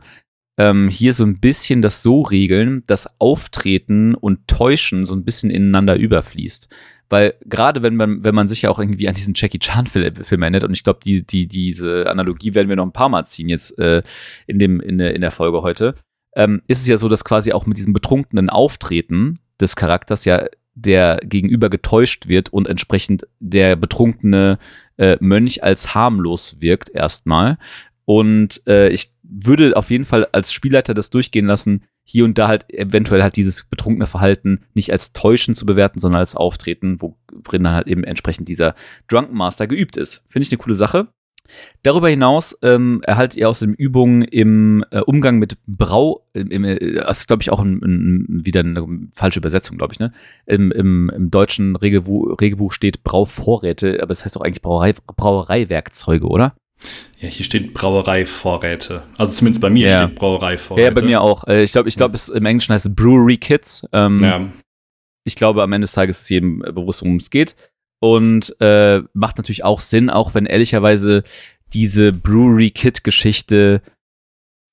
ähm, hier so ein bisschen das so regeln, dass Auftreten und Täuschen so ein bisschen ineinander überfließt. Weil gerade wenn man, wenn man sich ja auch irgendwie an diesen Jackie Chan-Film erinnert, und ich glaube, die, die, diese Analogie werden wir noch ein paar Mal ziehen jetzt äh, in, dem, in, der, in der Folge heute, ähm, ist es ja so, dass quasi auch mit diesem betrunkenen Auftreten des Charakters ja der gegenüber getäuscht wird und entsprechend der betrunkene äh, Mönch als harmlos wirkt erstmal. Und äh, ich würde auf jeden Fall als Spielleiter das durchgehen lassen, hier und da halt eventuell halt dieses betrunkene Verhalten nicht als Täuschen zu bewerten, sondern als Auftreten, worin dann halt eben entsprechend dieser Drunken Master geübt ist. Finde ich eine coole Sache. Darüber hinaus ähm, erhaltet ihr außerdem Übungen im äh, Umgang mit Brau, im, äh, das ist glaube ich auch ein, ein, wieder eine falsche Übersetzung, glaube ich, ne? Im, im, im deutschen Regelbuch, Regelbuch steht Brauvorräte, aber es das heißt doch eigentlich Brauerei, Brauereiwerkzeuge, oder? Ja, hier steht Brauereivorräte. Also zumindest bei mir ja. steht Brauereivorräte. Ja, bei mir auch. Äh, ich glaube, ich glaube, im Englischen heißt es Brewery Kits. Ähm, ja. Ich glaube, am Ende des Tages ist jedem bewusst, worum es geht. Und äh, macht natürlich auch Sinn, auch wenn ehrlicherweise diese Brewery Kit Geschichte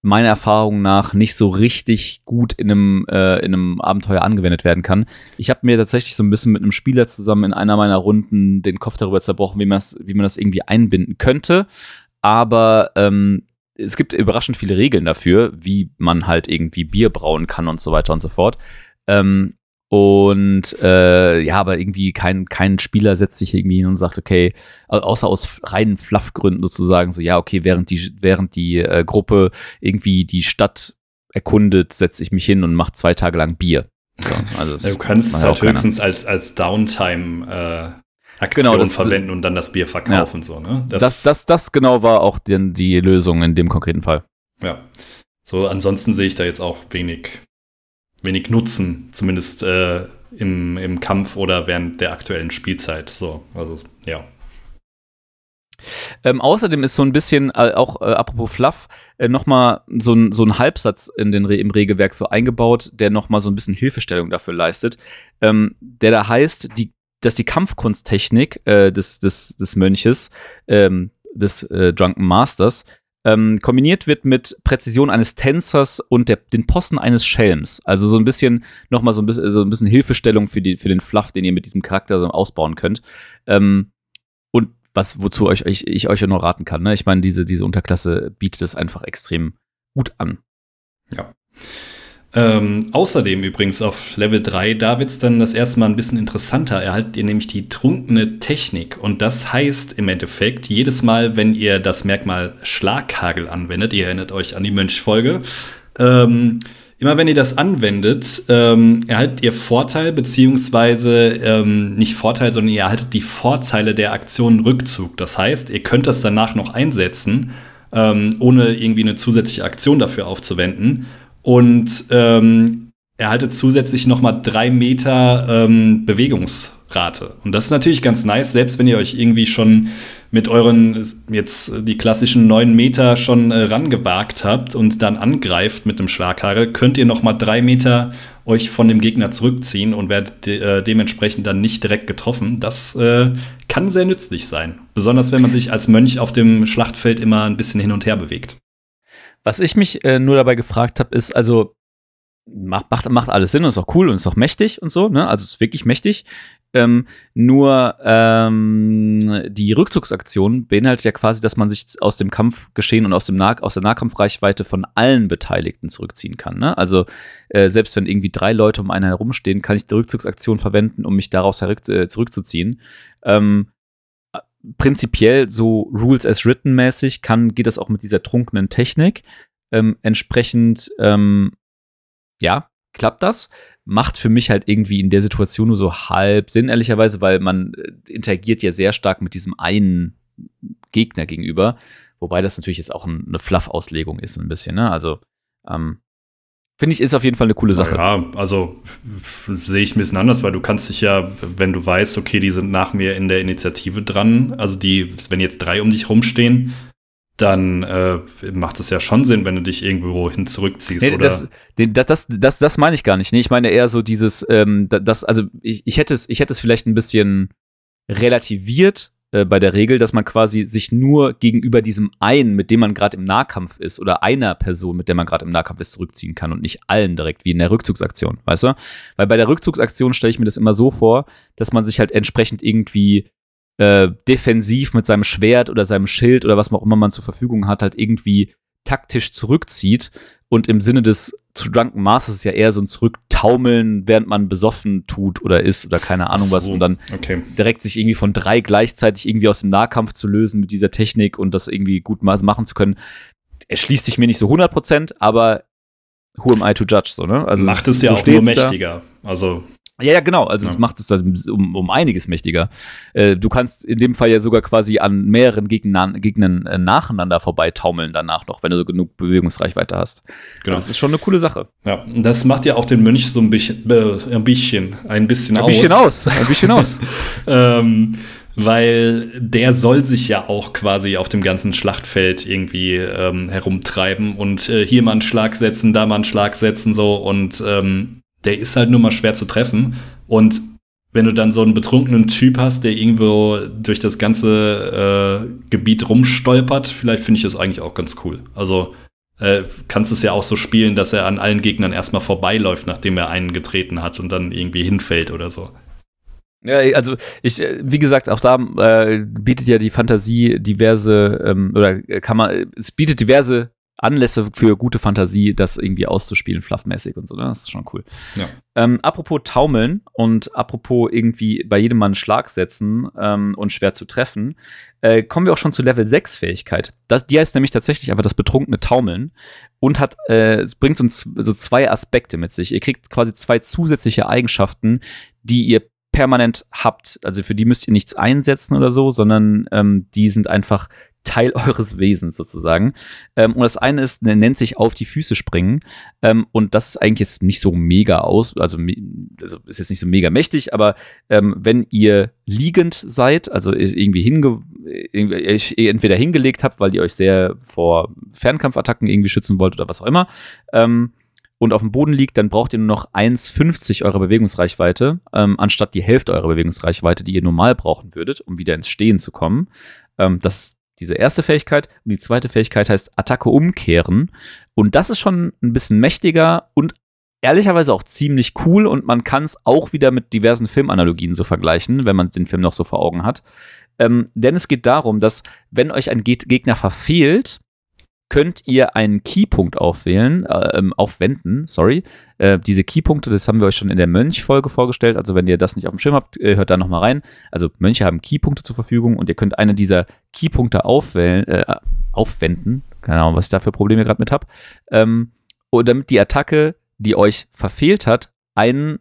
meiner Erfahrung nach nicht so richtig gut in einem, äh, in einem Abenteuer angewendet werden kann. Ich habe mir tatsächlich so ein bisschen mit einem Spieler zusammen in einer meiner Runden den Kopf darüber zerbrochen, wie, wie man das irgendwie einbinden könnte. Aber ähm, es gibt überraschend viele Regeln dafür, wie man halt irgendwie Bier brauen kann und so weiter und so fort. Ähm, und äh, ja, aber irgendwie kein, kein Spieler setzt sich irgendwie hin und sagt, okay, außer aus reinen Fluffgründen sozusagen, so ja, okay, während die, während die äh, Gruppe irgendwie die Stadt erkundet, setze ich mich hin und mache zwei Tage lang Bier. So, also ja, du kannst es halt höchstens als, als Downtime äh, Aktion genau, das, verwenden und dann das Bier verkaufen. Ja. So, ne? das, das, das, das genau war auch die, die Lösung in dem konkreten Fall. Ja. So, ansonsten sehe ich da jetzt auch wenig wenig Nutzen, zumindest äh, im, im Kampf oder während der aktuellen Spielzeit. So, also ja. Ähm, außerdem ist so ein bisschen, äh, auch äh, apropos Fluff, äh, nochmal so ein, so ein Halbsatz in den Re im Regelwerk so eingebaut, der nochmal so ein bisschen Hilfestellung dafür leistet, ähm, der da heißt, die, dass die Kampfkunsttechnik äh, des, des, des Mönches, ähm, des äh, Drunken Masters, ähm, kombiniert wird mit Präzision eines Tänzers und der, den Posten eines Schelms. Also so ein bisschen, nochmal so ein bisschen, so ein bisschen Hilfestellung für, die, für den Fluff, den ihr mit diesem Charakter so ausbauen könnt. Ähm, und was, wozu euch, ich, ich euch ja nur raten kann. Ne? Ich meine, diese, diese Unterklasse bietet es einfach extrem gut an. Ja. Ähm, außerdem übrigens auf Level 3, da wird es dann das erste Mal ein bisschen interessanter. Erhaltet ihr nämlich die trunkene Technik. Und das heißt im Endeffekt, jedes Mal, wenn ihr das Merkmal Schlaghagel anwendet, ihr erinnert euch an die Mönchfolge, ähm, immer wenn ihr das anwendet, ähm, erhaltet ihr Vorteil, beziehungsweise ähm, nicht Vorteil, sondern ihr erhaltet die Vorteile der Aktion Rückzug. Das heißt, ihr könnt das danach noch einsetzen, ähm, ohne irgendwie eine zusätzliche Aktion dafür aufzuwenden und ähm, erhaltet zusätzlich nochmal drei Meter ähm, Bewegungsrate. Und das ist natürlich ganz nice, selbst wenn ihr euch irgendwie schon mit euren jetzt die klassischen neun Meter schon äh, rangewagt habt und dann angreift mit dem Schlaghaare, könnt ihr nochmal drei Meter euch von dem Gegner zurückziehen und werdet de äh, dementsprechend dann nicht direkt getroffen. Das äh, kann sehr nützlich sein. Besonders wenn man sich als Mönch auf dem Schlachtfeld immer ein bisschen hin und her bewegt. Was ich mich äh, nur dabei gefragt habe, ist, also macht, macht, macht alles Sinn und ist auch cool und ist auch mächtig und so, ne? Also ist wirklich mächtig. Ähm, nur ähm, die Rückzugsaktion beinhaltet ja quasi, dass man sich aus dem Kampfgeschehen und aus, dem nah aus der Nahkampfreichweite von allen Beteiligten zurückziehen kann. Ne? Also äh, selbst wenn irgendwie drei Leute um einen herumstehen, kann ich die Rückzugsaktion verwenden, um mich daraus äh, zurückzuziehen. Ähm, prinzipiell so Rules as written mäßig kann, geht das auch mit dieser trunkenen Technik. Ähm, entsprechend, ähm, ja, klappt das. Macht für mich halt irgendwie in der Situation nur so halb Sinn, ehrlicherweise, weil man äh, interagiert ja sehr stark mit diesem einen Gegner gegenüber. Wobei das natürlich jetzt auch ein, eine Fluff-Auslegung ist, ein bisschen, ne? Also, ähm, Finde ich, ist auf jeden Fall eine coole Sache. Ja, also sehe ich ein bisschen anders, weil du kannst dich ja, wenn du weißt, okay, die sind nach mir in der Initiative dran, also die, wenn jetzt drei um dich rumstehen, dann äh, macht es ja schon Sinn, wenn du dich irgendwo hin zurückziehst. Nee, oder? Das, das, das, das, das meine ich gar nicht. Nee, ich meine eher so dieses, ähm, das, also ich, ich, hätte es, ich hätte es vielleicht ein bisschen relativiert äh, bei der Regel, dass man quasi sich nur gegenüber diesem einen, mit dem man gerade im Nahkampf ist, oder einer Person, mit der man gerade im Nahkampf ist, zurückziehen kann und nicht allen direkt, wie in der Rückzugsaktion, weißt du? Weil bei der Rückzugsaktion stelle ich mir das immer so vor, dass man sich halt entsprechend irgendwie äh, defensiv mit seinem Schwert oder seinem Schild oder was auch immer man zur Verfügung hat, halt irgendwie taktisch zurückzieht und im Sinne des zu Drunken Masters ist ja eher so ein Zurücktaumeln, während man besoffen tut oder ist oder keine Ahnung so, was und dann okay. direkt sich irgendwie von drei gleichzeitig irgendwie aus dem Nahkampf zu lösen mit dieser Technik und das irgendwie gut machen zu können. erschließt sich mir nicht so 100%, aber who am I to judge, so, ne? Also macht es ja so auch nur mächtiger. Also ja, ja, genau. Also es macht es dann um, um einiges mächtiger. Äh, du kannst in dem Fall ja sogar quasi an mehreren Gegnern, Gegnern äh, nacheinander vorbeitaumeln danach noch, wenn du so genug Bewegungsreichweite hast. Genau. Das ist schon eine coole Sache. Ja, das macht ja auch den Mönch so ein bisschen, äh, ein bisschen, ein bisschen ein bisschen aus. Ein bisschen aus. ähm, weil der soll sich ja auch quasi auf dem ganzen Schlachtfeld irgendwie ähm, herumtreiben und äh, hier mal einen Schlag setzen, da mal einen Schlag setzen so und ähm, der ist halt nur mal schwer zu treffen. Und wenn du dann so einen betrunkenen Typ hast, der irgendwo durch das ganze äh, Gebiet rumstolpert, vielleicht finde ich das eigentlich auch ganz cool. Also äh, kannst es ja auch so spielen, dass er an allen Gegnern erstmal vorbeiläuft, nachdem er einen getreten hat und dann irgendwie hinfällt oder so. Ja, also ich, äh, wie gesagt, auch da äh, bietet ja die Fantasie diverse ähm, oder kann man, es bietet diverse Anlässe für gute Fantasie, das irgendwie auszuspielen, fluffmäßig und so. Ne? Das ist schon cool. Ja. Ähm, apropos Taumeln und apropos irgendwie bei jedem Mal einen Schlag setzen ähm, und schwer zu treffen, äh, kommen wir auch schon zu Level 6 Fähigkeit. Das, die heißt nämlich tatsächlich aber das betrunkene Taumeln und hat, äh, es bringt uns so zwei Aspekte mit sich. Ihr kriegt quasi zwei zusätzliche Eigenschaften, die ihr permanent habt. Also für die müsst ihr nichts einsetzen oder so, sondern ähm, die sind einfach Teil eures Wesens sozusagen. Ähm, und das eine ist, nennt sich auf die Füße springen. Ähm, und das ist eigentlich jetzt nicht so mega aus, also, also ist jetzt nicht so mega mächtig, aber ähm, wenn ihr liegend seid, also irgendwie hinge irgendwie, entweder hingelegt habt, weil ihr euch sehr vor Fernkampfattacken irgendwie schützen wollt oder was auch immer, ähm, und auf dem Boden liegt, dann braucht ihr nur noch 1,50 eurer Bewegungsreichweite, ähm, anstatt die Hälfte eurer Bewegungsreichweite, die ihr normal brauchen würdet, um wieder ins Stehen zu kommen. Ähm, das diese erste Fähigkeit. Und die zweite Fähigkeit heißt Attacke umkehren. Und das ist schon ein bisschen mächtiger und ehrlicherweise auch ziemlich cool. Und man kann es auch wieder mit diversen Filmanalogien so vergleichen, wenn man den Film noch so vor Augen hat. Ähm, denn es geht darum, dass wenn euch ein Gegner verfehlt, könnt ihr einen Keypunkt aufwählen, äh, ähm, aufwenden, sorry. Äh, diese Keypunkte, das haben wir euch schon in der Mönch-Folge vorgestellt. Also wenn ihr das nicht auf dem Schirm habt, äh, hört da nochmal rein. Also Mönche haben Keypunkte zur Verfügung und ihr könnt eine dieser Keypunkte aufwählen, äh, aufwenden. Keine Ahnung, was ich da für Probleme gerade mit habe. Ähm, und damit die Attacke, die euch verfehlt hat, einen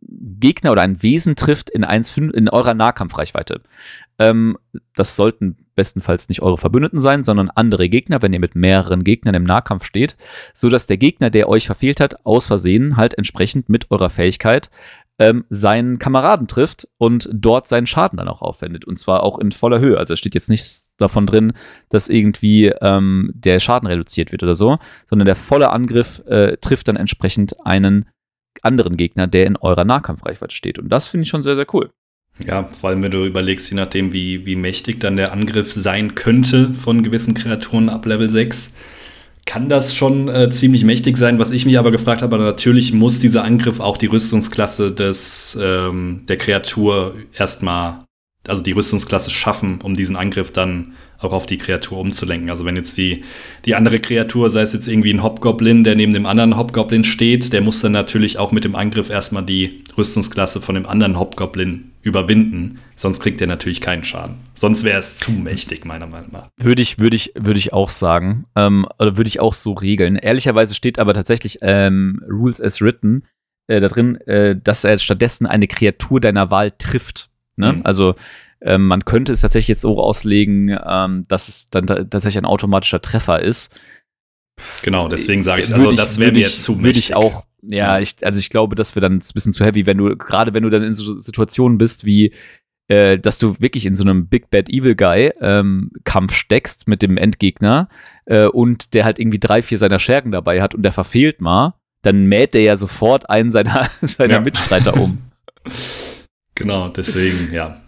Gegner oder ein Wesen trifft in, 1, in eurer Nahkampfreichweite. Ähm, das sollten bestenfalls nicht eure Verbündeten sein, sondern andere Gegner, wenn ihr mit mehreren Gegnern im Nahkampf steht, so dass der Gegner, der euch verfehlt hat, aus Versehen halt entsprechend mit eurer Fähigkeit ähm, seinen Kameraden trifft und dort seinen Schaden dann auch aufwendet. Und zwar auch in voller Höhe. Also es steht jetzt nichts davon drin, dass irgendwie ähm, der Schaden reduziert wird oder so, sondern der volle Angriff äh, trifft dann entsprechend einen anderen Gegner, der in eurer Nahkampfreichweite steht. Und das finde ich schon sehr, sehr cool. Ja, vor allem wenn du überlegst, je nachdem, wie, wie mächtig dann der Angriff sein könnte von gewissen Kreaturen ab Level 6, kann das schon äh, ziemlich mächtig sein. Was ich mich aber gefragt habe, natürlich muss dieser Angriff auch die Rüstungsklasse des, ähm, der Kreatur erstmal, also die Rüstungsklasse schaffen, um diesen Angriff dann auch auf die Kreatur umzulenken. Also wenn jetzt die, die andere Kreatur, sei es jetzt irgendwie ein Hobgoblin, der neben dem anderen Hobgoblin steht, der muss dann natürlich auch mit dem Angriff erstmal die Rüstungsklasse von dem anderen Hobgoblin überwinden. Sonst kriegt er natürlich keinen Schaden. Sonst wäre es zu mächtig, meiner Meinung nach. Würde ich, würde ich, würde ich auch sagen. Ähm, oder würde ich auch so regeln. Ehrlicherweise steht aber tatsächlich ähm, Rules as written äh, da drin, äh, dass er stattdessen eine Kreatur deiner Wahl trifft. Ne? Mhm. Also ähm, man könnte es tatsächlich jetzt so auslegen, ähm, dass es dann tatsächlich ein automatischer Treffer ist. Genau, deswegen sage ich, also ich, das wäre mir jetzt zu Würde ich auch, ja, ich, also ich glaube, das wäre dann ein bisschen zu heavy, wenn du, gerade wenn du dann in so Situationen bist wie, äh, dass du wirklich in so einem Big Bad Evil Guy ähm, Kampf steckst mit dem Endgegner äh, und der halt irgendwie drei, vier seiner Schergen dabei hat und der verfehlt mal, dann mäht der ja sofort einen seiner, seiner ja. Mitstreiter um. Genau, deswegen, ja.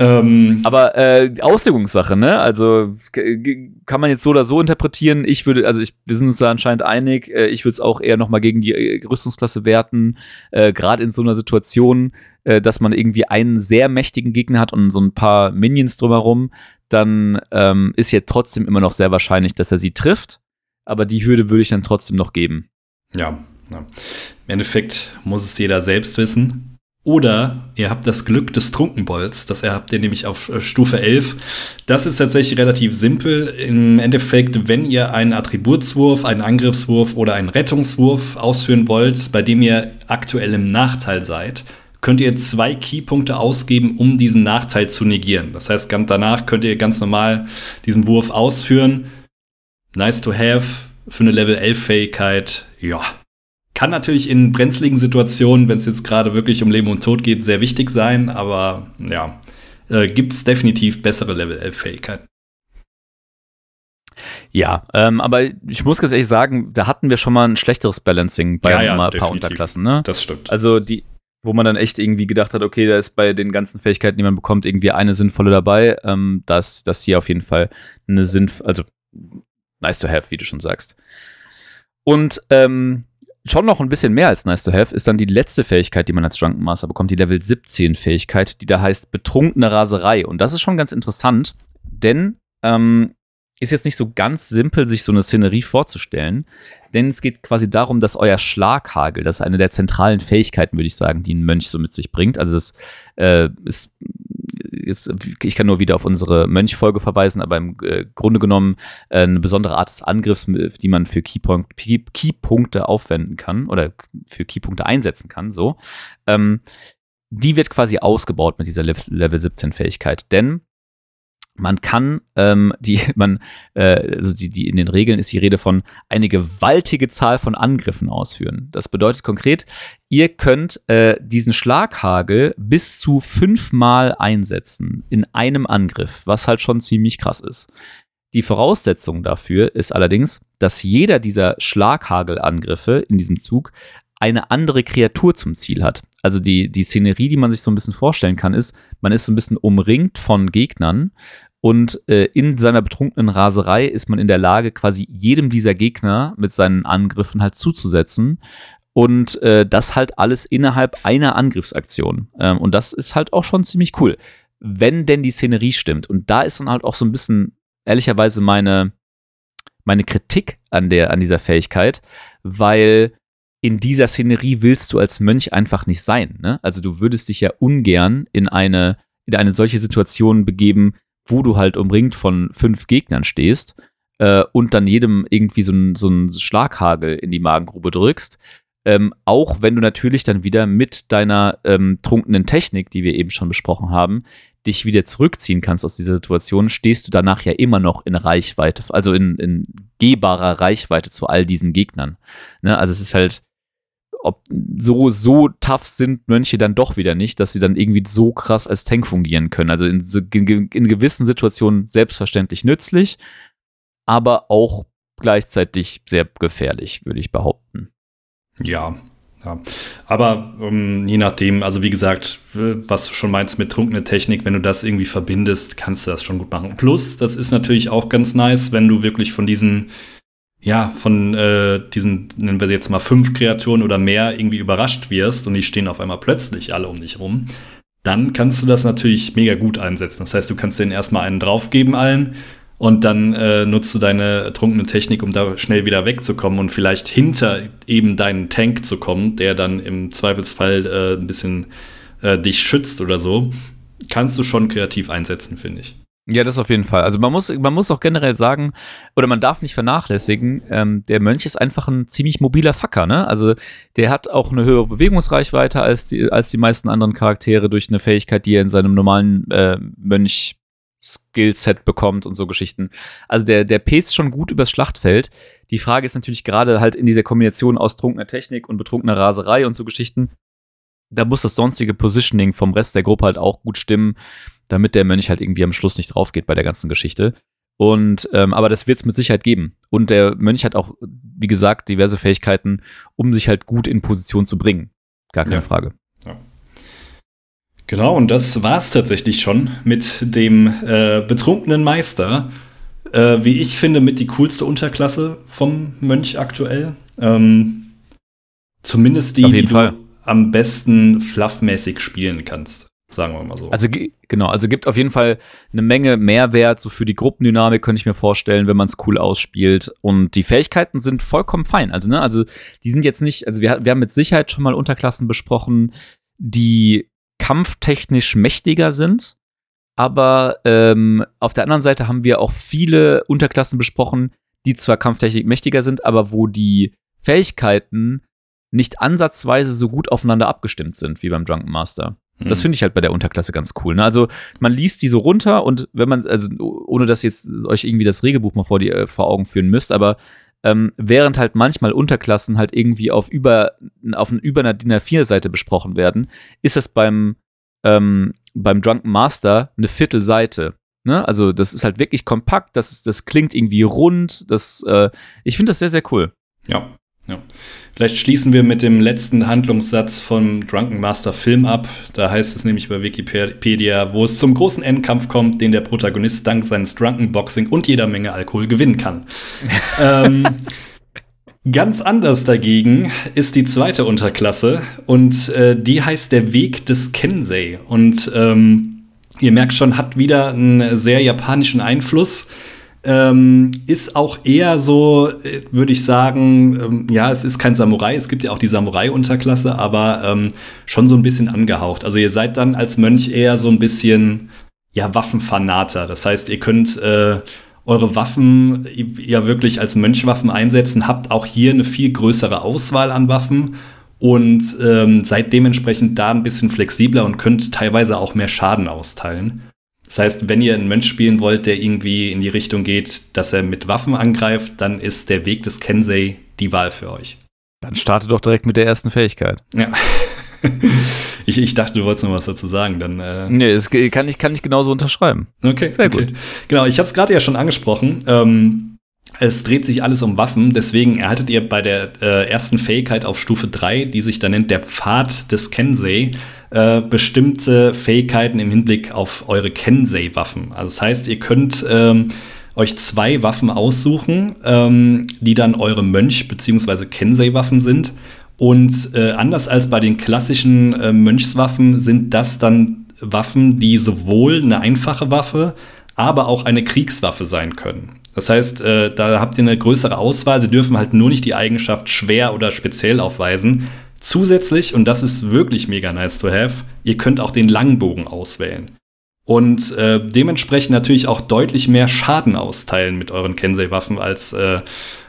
Ähm, Aber äh, Auslegungssache, ne? Also kann man jetzt so oder so interpretieren. Ich würde, also ich, wir sind uns da anscheinend einig. Äh, ich würde es auch eher noch mal gegen die äh, Rüstungsklasse werten. Äh, Gerade in so einer Situation, äh, dass man irgendwie einen sehr mächtigen Gegner hat und so ein paar Minions drumherum, dann ähm, ist ja trotzdem immer noch sehr wahrscheinlich, dass er sie trifft. Aber die Hürde würde ich dann trotzdem noch geben. Ja, ja. Im Endeffekt muss es jeder selbst wissen. Oder ihr habt das Glück des Trunkenbolz, das habt ihr nämlich auf äh, Stufe 11. Das ist tatsächlich relativ simpel. Im Endeffekt, wenn ihr einen Attributswurf, einen Angriffswurf oder einen Rettungswurf ausführen wollt, bei dem ihr aktuell im Nachteil seid, könnt ihr zwei Keypunkte ausgeben, um diesen Nachteil zu negieren. Das heißt, danach könnt ihr ganz normal diesen Wurf ausführen. Nice to have für eine Level 11 Fähigkeit. Ja, kann natürlich in brenzligen Situationen, wenn es jetzt gerade wirklich um Leben und Tod geht, sehr wichtig sein, aber ja, äh, gibt es definitiv bessere Level 11 Fähigkeiten. Ja, ähm, aber ich muss ganz ehrlich sagen, da hatten wir schon mal ein schlechteres Balancing bei ja, ja, ein paar Unterklassen. Ne? Das stimmt. Also die, wo man dann echt irgendwie gedacht hat, okay, da ist bei den ganzen Fähigkeiten, die man bekommt, irgendwie eine sinnvolle dabei. Ähm, dass das hier auf jeden Fall eine sinnvolle, also nice to have, wie du schon sagst. Und ähm, schon noch ein bisschen mehr als nice to have ist dann die letzte Fähigkeit, die man als Drunken Master bekommt, die Level 17 Fähigkeit, die da heißt betrunkene Raserei. Und das ist schon ganz interessant, denn ähm, ist jetzt nicht so ganz simpel, sich so eine Szenerie vorzustellen, denn es geht quasi darum, dass euer Schlaghagel, das ist eine der zentralen Fähigkeiten, würde ich sagen, die ein Mönch so mit sich bringt. Also das äh, ist jetzt, ich kann nur wieder auf unsere Mönchfolge verweisen, aber im äh, Grunde genommen äh, eine besondere Art des Angriffs, die man für Keypunkt, Key, Keypunkte aufwenden kann oder für Keypunkte einsetzen kann, so. Ähm, die wird quasi ausgebaut mit dieser Level 17 Fähigkeit, denn man kann ähm, die man äh, also die die in den Regeln ist die Rede von eine gewaltige Zahl von Angriffen ausführen. Das bedeutet konkret, ihr könnt äh, diesen Schlaghagel bis zu fünfmal einsetzen in einem Angriff, was halt schon ziemlich krass ist. Die Voraussetzung dafür ist allerdings, dass jeder dieser Schlaghagelangriffe in diesem Zug eine andere Kreatur zum Ziel hat. Also die, die Szenerie, die man sich so ein bisschen vorstellen kann, ist, man ist so ein bisschen umringt von Gegnern und äh, in seiner betrunkenen Raserei ist man in der Lage, quasi jedem dieser Gegner mit seinen Angriffen halt zuzusetzen. Und äh, das halt alles innerhalb einer Angriffsaktion. Ähm, und das ist halt auch schon ziemlich cool. Wenn denn die Szenerie stimmt. Und da ist dann halt auch so ein bisschen, ehrlicherweise, meine, meine Kritik an, der, an dieser Fähigkeit, weil in dieser Szenerie willst du als Mönch einfach nicht sein. Ne? Also du würdest dich ja ungern in eine, in eine solche Situation begeben, wo du halt umringt von fünf Gegnern stehst äh, und dann jedem irgendwie so einen so Schlaghagel in die Magengrube drückst. Ähm, auch wenn du natürlich dann wieder mit deiner ähm, trunkenen Technik, die wir eben schon besprochen haben, dich wieder zurückziehen kannst aus dieser Situation, stehst du danach ja immer noch in Reichweite, also in, in gehbarer Reichweite zu all diesen Gegnern. Ne? Also es ist halt, ob so, so tough sind Mönche dann doch wieder nicht, dass sie dann irgendwie so krass als Tank fungieren können. Also in, in, gewissen Situationen selbstverständlich nützlich, aber auch gleichzeitig sehr gefährlich, würde ich behaupten. Ja, ja. Aber um, ähm, je nachdem, also wie gesagt, was du schon meinst mit trunkene Technik, wenn du das irgendwie verbindest, kannst du das schon gut machen. Plus, das ist natürlich auch ganz nice, wenn du wirklich von diesen ja, von äh, diesen, nennen wir sie jetzt mal fünf Kreaturen oder mehr, irgendwie überrascht wirst und die stehen auf einmal plötzlich alle um dich rum, dann kannst du das natürlich mega gut einsetzen. Das heißt, du kannst denen erstmal einen draufgeben allen und dann äh, nutzt du deine trunkene Technik, um da schnell wieder wegzukommen und vielleicht hinter eben deinen Tank zu kommen, der dann im Zweifelsfall äh, ein bisschen äh, dich schützt oder so. Kannst du schon kreativ einsetzen, finde ich. Ja, das auf jeden Fall. Also man muss, man muss auch generell sagen, oder man darf nicht vernachlässigen, ähm, der Mönch ist einfach ein ziemlich mobiler Facker, ne? Also der hat auch eine höhere Bewegungsreichweite als die, als die meisten anderen Charaktere durch eine Fähigkeit, die er in seinem normalen äh, Mönch Skillset bekommt und so Geschichten. Also der, der pest schon gut übers Schlachtfeld. Die Frage ist natürlich gerade halt in dieser Kombination aus trunkener Technik und betrunkener Raserei und so Geschichten. Da muss das sonstige Positioning vom Rest der Gruppe halt auch gut stimmen damit der Mönch halt irgendwie am Schluss nicht drauf geht bei der ganzen Geschichte. Und ähm, aber das wird es mit Sicherheit geben. Und der Mönch hat auch, wie gesagt, diverse Fähigkeiten, um sich halt gut in Position zu bringen. Gar keine ja. Frage. Ja. Genau, und das war es tatsächlich schon mit dem äh, betrunkenen Meister. Äh, wie ich finde, mit die coolste Unterklasse vom Mönch aktuell. Ähm, zumindest die, die Fall. du am besten fluffmäßig spielen kannst. Sagen wir mal so. Also genau, also gibt auf jeden Fall eine Menge Mehrwert, so für die Gruppendynamik könnte ich mir vorstellen, wenn man es cool ausspielt. Und die Fähigkeiten sind vollkommen fein. Also, ne, also die sind jetzt nicht, also wir, wir haben mit Sicherheit schon mal Unterklassen besprochen, die kampftechnisch mächtiger sind. Aber ähm, auf der anderen Seite haben wir auch viele Unterklassen besprochen, die zwar kampftechnisch mächtiger sind, aber wo die Fähigkeiten nicht ansatzweise so gut aufeinander abgestimmt sind wie beim Drunken Master. Das hm. finde ich halt bei der Unterklasse ganz cool. Ne? Also man liest die so runter und wenn man, also ohne dass jetzt euch irgendwie das Regelbuch mal vor, die, äh, vor Augen führen müsst, aber ähm, während halt manchmal Unterklassen halt irgendwie auf über, auf über einer DIN A4-Seite besprochen werden, ist das beim, ähm, beim Drunken Master eine Viertelseite. Ne? Also das ist halt wirklich kompakt, das, ist, das klingt irgendwie rund, das, äh, ich finde das sehr, sehr cool. Ja, ja. Vielleicht schließen wir mit dem letzten Handlungssatz vom Drunken Master Film ab. Da heißt es nämlich bei Wikipedia, wo es zum großen Endkampf kommt, den der Protagonist dank seines Drunken Boxing und jeder Menge Alkohol gewinnen kann. ähm, ganz anders dagegen ist die zweite Unterklasse und äh, die heißt der Weg des Kensei. Und ähm, ihr merkt schon, hat wieder einen sehr japanischen Einfluss. Ähm, ist auch eher so, äh, würde ich sagen, ähm, ja, es ist kein Samurai, es gibt ja auch die Samurai-Unterklasse, aber ähm, schon so ein bisschen angehaucht. Also ihr seid dann als Mönch eher so ein bisschen, ja, Waffenfanater. Das heißt, ihr könnt äh, eure Waffen ja wirklich als Mönchwaffen einsetzen, habt auch hier eine viel größere Auswahl an Waffen und ähm, seid dementsprechend da ein bisschen flexibler und könnt teilweise auch mehr Schaden austeilen. Das heißt, wenn ihr einen Mönch spielen wollt, der irgendwie in die Richtung geht, dass er mit Waffen angreift, dann ist der Weg des Kensei die Wahl für euch. Dann starte doch direkt mit der ersten Fähigkeit. Ja. ich, ich dachte, du wolltest noch was dazu sagen. Dann, äh nee, das kann ich, kann ich genauso unterschreiben. Okay, sehr okay. gut. Genau, ich habe es gerade ja schon angesprochen. Ähm, es dreht sich alles um Waffen, deswegen erhaltet ihr bei der äh, ersten Fähigkeit auf Stufe 3, die sich da nennt der Pfad des Kensei, äh, bestimmte Fähigkeiten im Hinblick auf eure Kensei-Waffen. Also das heißt, ihr könnt ähm, euch zwei Waffen aussuchen, ähm, die dann eure Mönch- bzw. Kensei-Waffen sind. Und äh, anders als bei den klassischen äh, Mönchswaffen sind das dann Waffen, die sowohl eine einfache Waffe, aber auch eine Kriegswaffe sein können. Das heißt, äh, da habt ihr eine größere Auswahl. Sie dürfen halt nur nicht die Eigenschaft schwer oder speziell aufweisen. Zusätzlich, und das ist wirklich mega nice to have, ihr könnt auch den Langbogen auswählen. Und äh, dementsprechend natürlich auch deutlich mehr Schaden austeilen mit euren Kensei-Waffen als äh,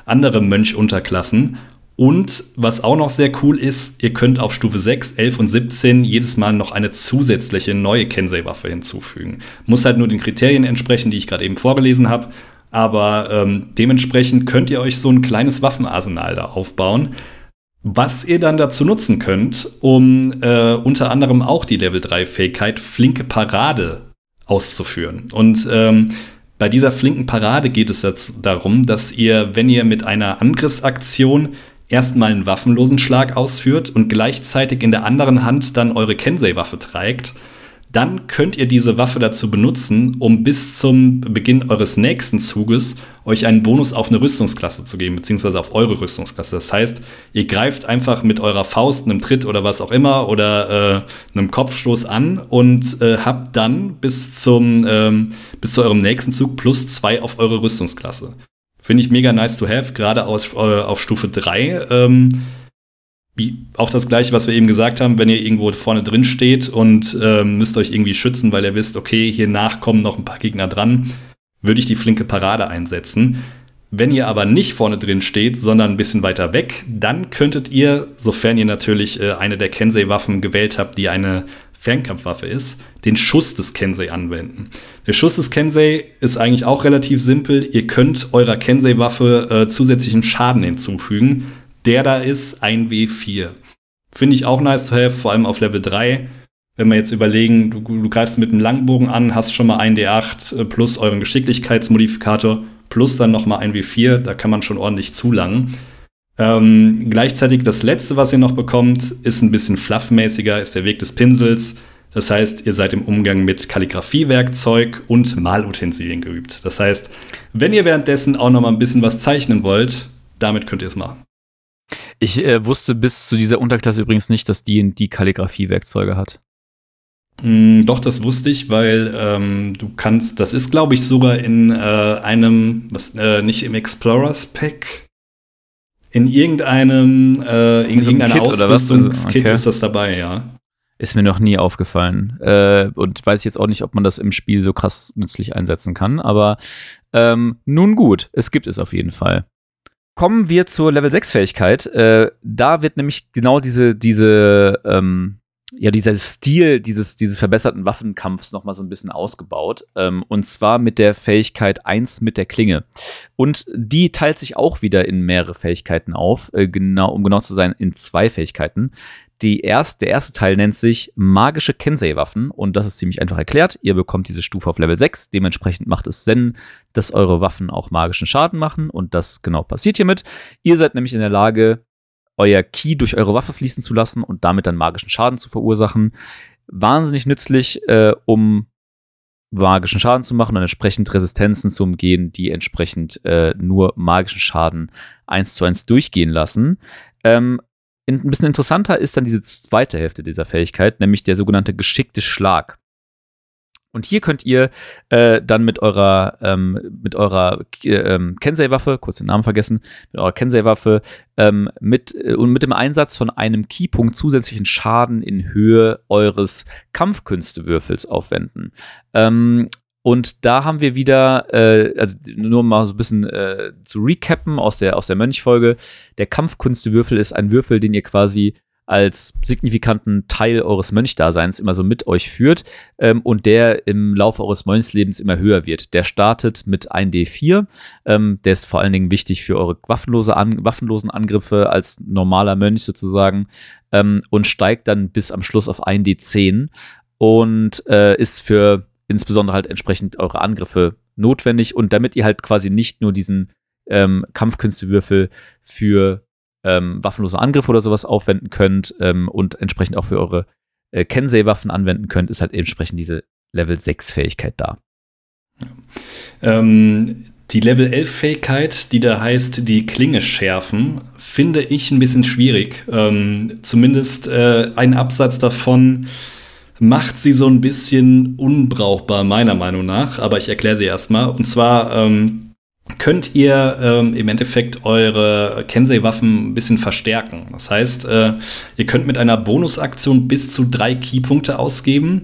andere Mönch-Unterklassen. Und was auch noch sehr cool ist, ihr könnt auf Stufe 6, 11 und 17 jedes Mal noch eine zusätzliche neue Kensei-Waffe hinzufügen. Muss halt nur den Kriterien entsprechen, die ich gerade eben vorgelesen habe. Aber ähm, dementsprechend könnt ihr euch so ein kleines Waffenarsenal da aufbauen, was ihr dann dazu nutzen könnt, um äh, unter anderem auch die Level 3 Fähigkeit flinke Parade auszuführen. Und ähm, bei dieser flinken Parade geht es dazu, darum, dass ihr, wenn ihr mit einer Angriffsaktion erstmal einen waffenlosen Schlag ausführt und gleichzeitig in der anderen Hand dann eure Kensei-Waffe trägt, dann könnt ihr diese Waffe dazu benutzen, um bis zum Beginn eures nächsten Zuges euch einen Bonus auf eine Rüstungsklasse zu geben, beziehungsweise auf eure Rüstungsklasse. Das heißt, ihr greift einfach mit eurer Faust, einem Tritt oder was auch immer oder äh, einem Kopfstoß an und äh, habt dann bis zum ähm, bis zu eurem nächsten Zug plus zwei auf eure Rüstungsklasse. Finde ich mega nice to have, gerade äh, auf Stufe 3. Ähm, auch das gleiche, was wir eben gesagt haben, wenn ihr irgendwo vorne drin steht und ähm, müsst euch irgendwie schützen, weil ihr wisst, okay, hier nach kommen noch ein paar Gegner dran, würde ich die flinke Parade einsetzen. Wenn ihr aber nicht vorne drin steht, sondern ein bisschen weiter weg, dann könntet ihr, sofern ihr natürlich äh, eine der Kensei-Waffen gewählt habt, die eine Fernkampfwaffe ist, den Schuss des Kensei anwenden. Der Schuss des Kensei ist eigentlich auch relativ simpel. Ihr könnt eurer Kensei-Waffe äh, zusätzlichen Schaden hinzufügen. Der da ist ein W4. Finde ich auch nice to have, vor allem auf Level 3. Wenn wir jetzt überlegen, du, du greifst mit einem Langbogen an, hast schon mal ein D8 äh, plus euren Geschicklichkeitsmodifikator plus dann noch mal ein W4, da kann man schon ordentlich zulangen. Ähm, gleichzeitig das letzte, was ihr noch bekommt, ist ein bisschen fluffmäßiger, ist der Weg des Pinsels. Das heißt, ihr seid im Umgang mit Kalligrafiewerkzeug und Malutensilien geübt. Das heißt, wenn ihr währenddessen auch noch mal ein bisschen was zeichnen wollt, damit könnt ihr es machen. Ich äh, wusste bis zu dieser Unterklasse übrigens nicht, dass die die Kalligrafiewerkzeuge hat. Mm, doch, das wusste ich, weil ähm, du kannst, das ist, glaube ich, sogar in äh, einem, was, äh, nicht im Explorers Pack, in irgendeinem, äh, in so irgendeiner Ausrüstungskit okay. ist das dabei, ja. Ist mir noch nie aufgefallen. Äh, und weiß ich jetzt auch nicht, ob man das im Spiel so krass nützlich einsetzen kann. Aber ähm, nun gut, es gibt es auf jeden Fall. Kommen wir zur Level 6 Fähigkeit. Äh, da wird nämlich genau diese, diese ähm, ja, dieser Stil dieses, dieses verbesserten Waffenkampfs noch mal so ein bisschen ausgebaut. Ähm, und zwar mit der Fähigkeit 1 mit der Klinge. Und die teilt sich auch wieder in mehrere Fähigkeiten auf, äh, genau, um genau zu sein, in zwei Fähigkeiten. Die erst, der erste Teil nennt sich magische Kensei-Waffen und das ist ziemlich einfach erklärt. Ihr bekommt diese Stufe auf Level 6, dementsprechend macht es Sinn, dass eure Waffen auch magischen Schaden machen und das genau passiert hiermit. Ihr seid nämlich in der Lage, euer Key durch eure Waffe fließen zu lassen und damit dann magischen Schaden zu verursachen. Wahnsinnig nützlich, äh, um magischen Schaden zu machen und entsprechend Resistenzen zu umgehen, die entsprechend äh, nur magischen Schaden eins zu eins durchgehen lassen. Ähm, ein bisschen interessanter ist dann diese zweite Hälfte dieser Fähigkeit, nämlich der sogenannte geschickte Schlag. Und hier könnt ihr äh, dann mit eurer ähm, mit eurer äh, ähm, Kensei-Waffe, kurz den Namen vergessen, mit eurer Kensei-Waffe ähm, mit äh, und mit dem Einsatz von einem Keypunkt zusätzlichen Schaden in Höhe eures Kampfkünstewürfels aufwenden. Ähm, und da haben wir wieder, äh, also nur mal so ein bisschen äh, zu recappen aus der, aus der Mönchfolge. Der Kampfkunstewürfel ist ein Würfel, den ihr quasi als signifikanten Teil eures Mönchdaseins immer so mit euch führt ähm, und der im Laufe eures Mönchslebens immer höher wird. Der startet mit 1D4. Ähm, der ist vor allen Dingen wichtig für eure waffenlose an, waffenlosen Angriffe als normaler Mönch sozusagen ähm, und steigt dann bis am Schluss auf 1D10 und äh, ist für insbesondere halt entsprechend eure Angriffe notwendig und damit ihr halt quasi nicht nur diesen ähm, Kampfkünstewürfel für ähm, waffenlose Angriffe oder sowas aufwenden könnt ähm, und entsprechend auch für eure äh, Kensei-Waffen anwenden könnt, ist halt entsprechend diese Level 6-Fähigkeit da. Ja. Ähm, die Level 11-Fähigkeit, die da heißt, die Klinge schärfen, finde ich ein bisschen schwierig. Ähm, zumindest äh, ein Absatz davon macht sie so ein bisschen unbrauchbar, meiner Meinung nach. Aber ich erkläre sie erstmal. Und zwar ähm, könnt ihr ähm, im Endeffekt eure Kensei-Waffen ein bisschen verstärken. Das heißt, äh, ihr könnt mit einer Bonusaktion bis zu drei Keypunkte ausgeben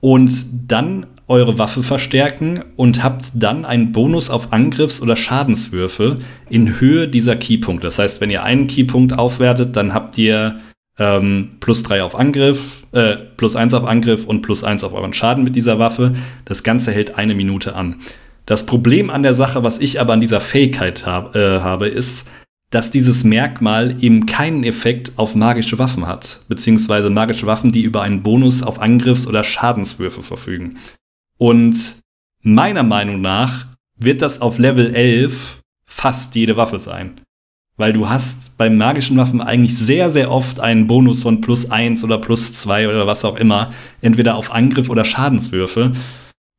und dann eure Waffe verstärken und habt dann einen Bonus auf Angriffs- oder Schadenswürfe in Höhe dieser Keypunkte. Das heißt, wenn ihr einen Keypunkt aufwertet, dann habt ihr ähm, plus drei auf Angriff, äh, plus eins auf Angriff und plus eins auf euren Schaden mit dieser Waffe. Das Ganze hält eine Minute an. Das Problem an der Sache, was ich aber an dieser Fähigkeit hab, äh, habe, ist, dass dieses Merkmal eben keinen Effekt auf magische Waffen hat, beziehungsweise magische Waffen, die über einen Bonus auf Angriffs- oder Schadenswürfe verfügen. Und meiner Meinung nach wird das auf Level 11 fast jede Waffe sein. Weil du hast bei magischen Waffen eigentlich sehr, sehr oft einen Bonus von plus eins oder plus zwei oder was auch immer. Entweder auf Angriff oder Schadenswürfe.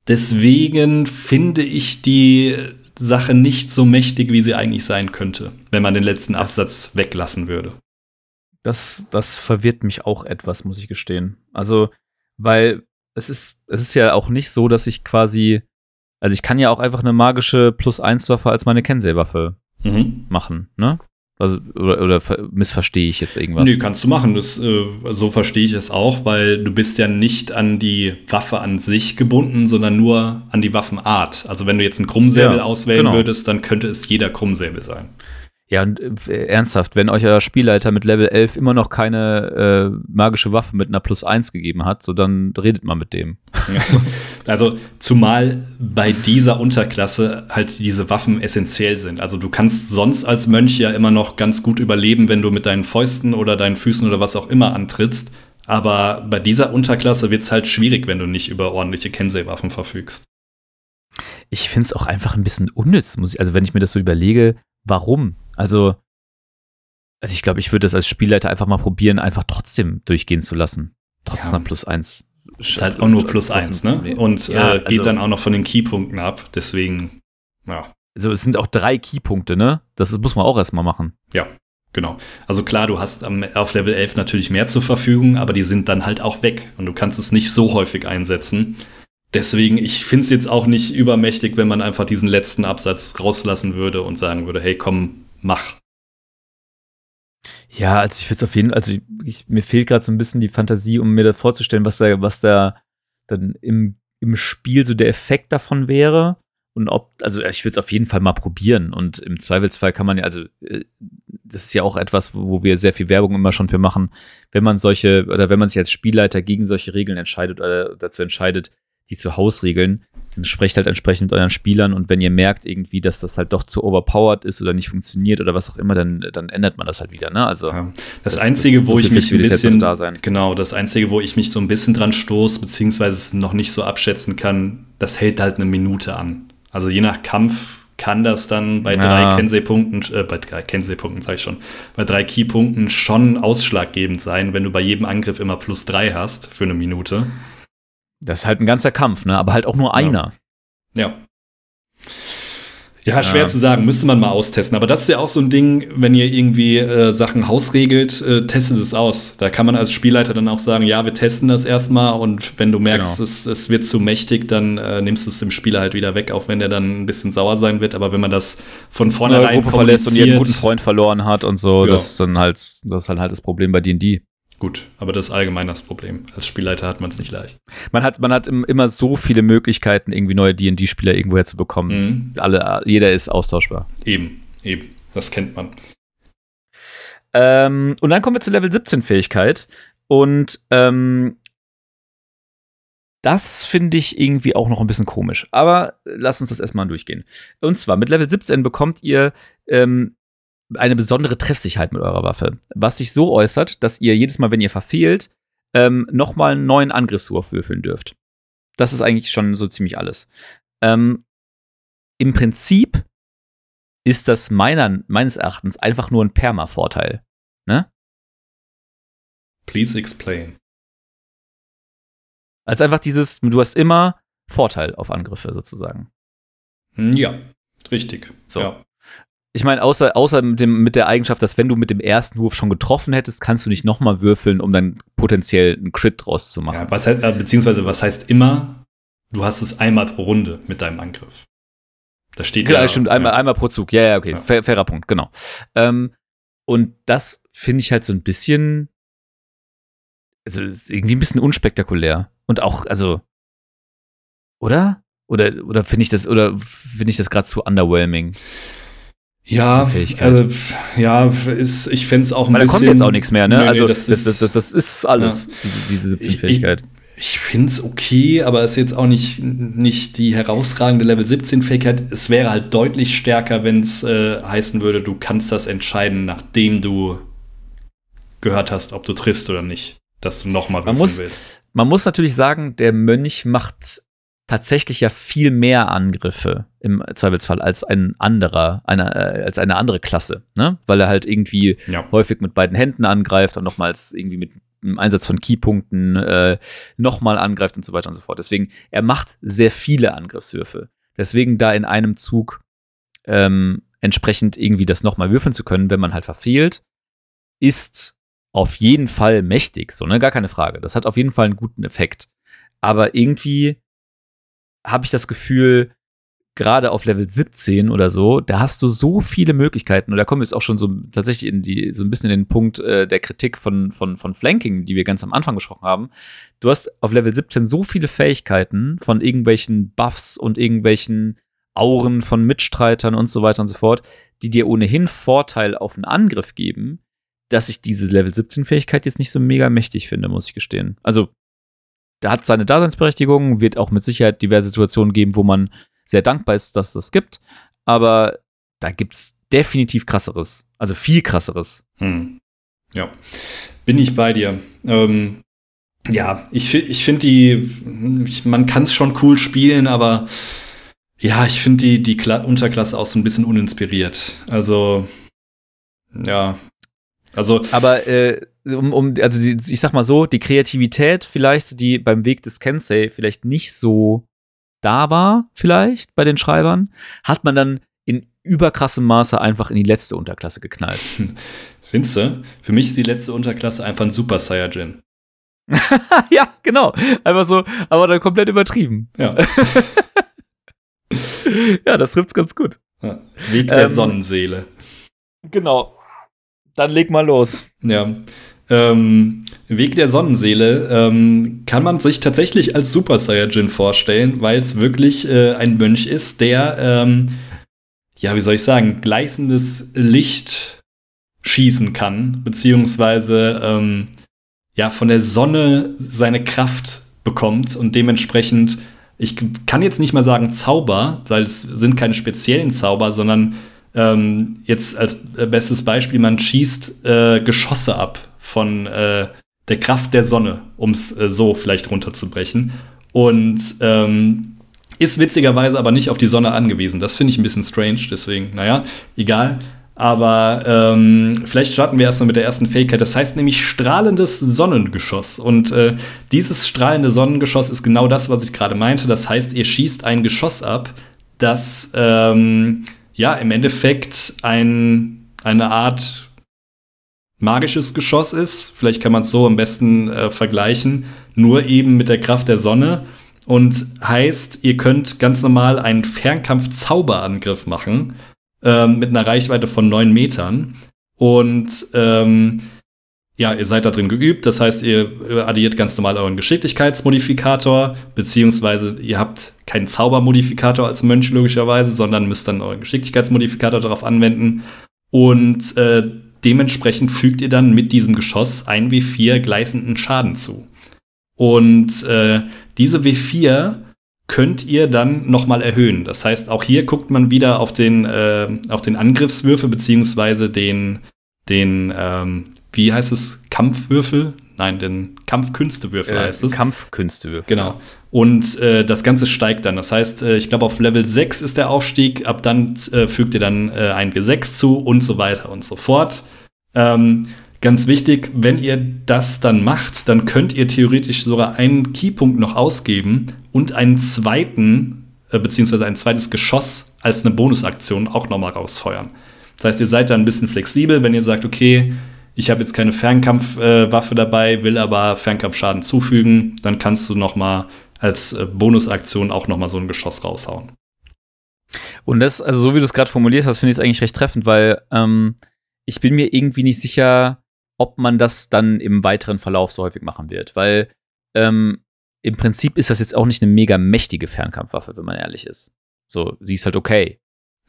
Deswegen finde ich die Sache nicht so mächtig, wie sie eigentlich sein könnte, wenn man den letzten Absatz weglassen würde. Das, das verwirrt mich auch etwas, muss ich gestehen. Also, weil es ist, es ist ja auch nicht so, dass ich quasi, also ich kann ja auch einfach eine magische Plus-1-Waffe als meine Kensei-Waffe mhm. machen, ne? Also, oder, oder missverstehe ich jetzt irgendwas? Nee, kannst du machen. Das, äh, so verstehe ich es auch, weil du bist ja nicht an die Waffe an sich gebunden, sondern nur an die Waffenart. Also wenn du jetzt einen Krummsäbel ja, auswählen genau. würdest, dann könnte es jeder Krummsäbel sein. Ja, und äh, ernsthaft, wenn euch euer Spielleiter mit Level 11 immer noch keine äh, magische Waffe mit einer Plus 1 gegeben hat, so dann redet mal mit dem. also, zumal bei dieser Unterklasse halt diese Waffen essentiell sind. Also, du kannst sonst als Mönch ja immer noch ganz gut überleben, wenn du mit deinen Fäusten oder deinen Füßen oder was auch immer antrittst. Aber bei dieser Unterklasse wird es halt schwierig, wenn du nicht über ordentliche Kensei-Waffen verfügst. Ich finde es auch einfach ein bisschen unnütz, muss ich, also wenn ich mir das so überlege, warum? Also, also ich glaube, ich würde das als Spielleiter einfach mal probieren, einfach trotzdem durchgehen zu lassen. Trotz ja. einer plus eins. Ist halt auch nur plus eins, ne? Und ja, äh, geht also, dann auch noch von den Keypunkten ab. Deswegen, ja. Also es sind auch drei Keypunkte, ne? Das muss man auch erstmal machen. Ja, genau. Also klar, du hast am, auf Level 11 natürlich mehr zur Verfügung, aber die sind dann halt auch weg und du kannst es nicht so häufig einsetzen. Deswegen, ich finde es jetzt auch nicht übermächtig, wenn man einfach diesen letzten Absatz rauslassen würde und sagen würde, hey, komm, mach. Ja, also ich würde es auf jeden Fall, also ich, mir fehlt gerade so ein bisschen die Fantasie, um mir da vorzustellen, was da, was da dann im, im Spiel so der Effekt davon wäre. Und ob, also ich würde es auf jeden Fall mal probieren. Und im Zweifelsfall kann man ja, also äh, das ist ja auch etwas, wo wir sehr viel Werbung immer schon für machen, wenn man solche, oder wenn man sich als Spielleiter gegen solche Regeln entscheidet oder dazu entscheidet, die zu Hausregeln, sprecht halt entsprechend mit euren Spielern und wenn ihr merkt irgendwie, dass das halt doch zu overpowered ist oder nicht funktioniert oder was auch immer, dann, dann ändert man das halt wieder. Ne? Also ja. das, das, Einzige, das wo so ich mich ein bisschen genau, das Einzige, wo ich mich so ein bisschen dran stoße beziehungsweise es noch nicht so abschätzen kann, das hält halt eine Minute an. Also je nach Kampf kann das dann bei ja. drei Kensei-Punkten, äh, bei drei Kensei-Punkten sage ich schon, bei drei Key-Punkten schon ausschlaggebend sein, wenn du bei jedem Angriff immer plus drei hast für eine Minute. Das ist halt ein ganzer Kampf, ne? Aber halt auch nur einer. Ja. Ja, schwer ja. zu sagen, müsste man mal austesten. Aber das ist ja auch so ein Ding, wenn ihr irgendwie äh, Sachen hausregelt, äh, testet es aus. Da kann man als Spielleiter dann auch sagen, ja, wir testen das erstmal und wenn du merkst, genau. es, es wird zu mächtig, dann äh, nimmst du es dem Spieler halt wieder weg, auch wenn der dann ein bisschen sauer sein wird. Aber wenn man das von vornherein Gruppe verlässt und ihren guten Freund verloren hat und so, ja. das ist dann halt, das ist dann halt das Problem bei D&D. Gut, aber das ist allgemein das Problem. Als Spielleiter hat man es nicht leicht. Man hat, man hat immer so viele Möglichkeiten, irgendwie neue D&D-Spieler irgendwo herzubekommen. Mhm. Alle, jeder ist austauschbar. Eben, eben. Das kennt man. Ähm, und dann kommen wir zur Level 17 Fähigkeit. Und ähm, das finde ich irgendwie auch noch ein bisschen komisch. Aber lass uns das erstmal durchgehen. Und zwar mit Level 17 bekommt ihr ähm, eine besondere Treffsicherheit mit eurer Waffe, was sich so äußert, dass ihr jedes Mal, wenn ihr verfehlt, ähm, nochmal einen neuen Angriffswurf würfeln dürft. Das ist eigentlich schon so ziemlich alles. Ähm, Im Prinzip ist das meiner, meines Erachtens einfach nur ein Perma-Vorteil. Ne? Please explain. Als einfach dieses, du hast immer Vorteil auf Angriffe sozusagen. Hm, ja, richtig. So. Ja ich meine, außer, außer mit, dem, mit der Eigenschaft, dass wenn du mit dem ersten Wurf schon getroffen hättest, kannst du nicht nochmal würfeln, um dann potenziell einen Crit draus zu machen. Ja, was äh, beziehungsweise was heißt immer, du hast es einmal pro Runde mit deinem Angriff. Das steht genau, ja. stimmt, ja. Einmal, einmal pro Zug. Ja, ja, okay. Ja. Fair, fairer Punkt, genau. Ähm, und das finde ich halt so ein bisschen, also irgendwie ein bisschen unspektakulär. Und auch, also, oder? Oder, oder finde ich das, oder finde ich das gerade zu underwhelming? Ja, also, ja, ist, ich fände es auch ein Weil bisschen. da kommt jetzt auch nichts mehr, ne? Nee, also, das, das, das, das, das ist alles, ja. diese, diese 17-Fähigkeit. Ich, ich finde es okay, aber es ist jetzt auch nicht, nicht die herausragende Level 17-Fähigkeit. Es wäre halt deutlich stärker, wenn es äh, heißen würde, du kannst das entscheiden, nachdem du gehört hast, ob du triffst oder nicht. Dass du nochmal würfeln willst. Man muss natürlich sagen, der Mönch macht tatsächlich ja viel mehr Angriffe im Zweifelsfall als ein anderer, eine, äh, als eine andere Klasse, ne? Weil er halt irgendwie ja. häufig mit beiden Händen angreift und nochmals irgendwie mit dem Einsatz von Keypunkten äh, nochmal angreift und so weiter und so fort. Deswegen, er macht sehr viele Angriffswürfe. Deswegen da in einem Zug ähm, entsprechend irgendwie das nochmal würfeln zu können, wenn man halt verfehlt, ist auf jeden Fall mächtig, so, ne? Gar keine Frage. Das hat auf jeden Fall einen guten Effekt. Aber irgendwie habe ich das Gefühl, gerade auf Level 17 oder so, da hast du so viele Möglichkeiten. Und da kommen wir jetzt auch schon so tatsächlich in die, so ein bisschen in den Punkt äh, der Kritik von, von, von Flanking, die wir ganz am Anfang besprochen haben. Du hast auf Level 17 so viele Fähigkeiten von irgendwelchen Buffs und irgendwelchen Auren von Mitstreitern und so weiter und so fort, die dir ohnehin Vorteil auf einen Angriff geben, dass ich diese Level 17 Fähigkeit jetzt nicht so mega mächtig finde, muss ich gestehen. Also hat seine Daseinsberechtigung, wird auch mit Sicherheit diverse Situationen geben, wo man sehr dankbar ist, dass es das gibt. Aber da gibt es definitiv krasseres. Also viel krasseres. Hm. Ja, bin ich bei dir. Ähm, ja, ich, ich finde die, ich, man kann es schon cool spielen, aber ja, ich finde die, die Kla Unterklasse auch so ein bisschen uninspiriert. Also, ja. Also. Aber äh, um, um, also die, ich sag mal so, die Kreativität vielleicht, die beim Weg des Kensei vielleicht nicht so da war, vielleicht bei den Schreibern, hat man dann in überkrassem Maße einfach in die letzte Unterklasse geknallt. Findest du? Für mich ist die letzte Unterklasse einfach ein Super Saiyajin. ja, genau. Einfach so, aber dann komplett übertrieben. Ja. ja, das trifft's ganz gut. Ja, Weg der ähm, Sonnenseele. Genau. Dann leg mal los. Ja ähm, Weg der Sonnenseele ähm, kann man sich tatsächlich als Super Saiyajin vorstellen, weil es wirklich äh, ein Mönch ist, der, ähm, ja, wie soll ich sagen, gleißendes Licht schießen kann, beziehungsweise ähm, ja, von der Sonne seine Kraft bekommt und dementsprechend, ich kann jetzt nicht mal sagen Zauber, weil es sind keine speziellen Zauber, sondern ähm, jetzt als bestes Beispiel, man schießt äh, Geschosse ab von äh, der Kraft der Sonne, um es äh, so vielleicht runterzubrechen. Und ähm, ist witzigerweise aber nicht auf die Sonne angewiesen. Das finde ich ein bisschen strange, deswegen, naja, egal. Aber ähm, vielleicht starten wir erstmal mit der ersten Fähigkeit. Das heißt nämlich strahlendes Sonnengeschoss. Und äh, dieses strahlende Sonnengeschoss ist genau das, was ich gerade meinte. Das heißt, ihr schießt ein Geschoss ab, das ähm, ja im Endeffekt ein, eine Art magisches Geschoss ist. Vielleicht kann man es so am besten äh, vergleichen. Nur eben mit der Kraft der Sonne. Und heißt, ihr könnt ganz normal einen Fernkampf-Zauberangriff machen. Ähm, mit einer Reichweite von 9 Metern. Und ähm, ja, ihr seid da drin geübt. Das heißt, ihr addiert ganz normal euren Geschicklichkeitsmodifikator, beziehungsweise ihr habt keinen Zaubermodifikator als Mönch logischerweise, sondern müsst dann euren Geschicklichkeitsmodifikator darauf anwenden. Und äh, dementsprechend fügt ihr dann mit diesem Geschoss ein W4 gleißenden Schaden zu. Und äh, diese W4 könnt ihr dann nochmal erhöhen. Das heißt, auch hier guckt man wieder auf den, äh, auf den Angriffswürfel, beziehungsweise den, den ähm, wie heißt es, Kampfwürfel? Nein, den Kampfkünstewürfel äh, heißt es. Kampfkünstewürfel. Genau. Und äh, das Ganze steigt dann. Das heißt, äh, ich glaube, auf Level 6 ist der Aufstieg, ab dann äh, fügt ihr dann äh, ein W6 zu und so weiter und so fort. Ähm, ganz wichtig, wenn ihr das dann macht, dann könnt ihr theoretisch sogar einen Keypunkt noch ausgeben und einen zweiten, äh, beziehungsweise ein zweites Geschoss als eine Bonusaktion auch nochmal rausfeuern. Das heißt, ihr seid da ein bisschen flexibel, wenn ihr sagt, okay, ich habe jetzt keine Fernkampfwaffe äh, dabei, will aber Fernkampfschaden zufügen, dann kannst du noch mal als äh, Bonusaktion auch noch mal so ein Geschoss raushauen. Und das, also so wie du es gerade formuliert hast, finde ich es eigentlich recht treffend, weil ähm, ich bin mir irgendwie nicht sicher, ob man das dann im weiteren Verlauf so häufig machen wird, weil ähm, im Prinzip ist das jetzt auch nicht eine mega mächtige Fernkampfwaffe, wenn man ehrlich ist. So, sie ist halt okay.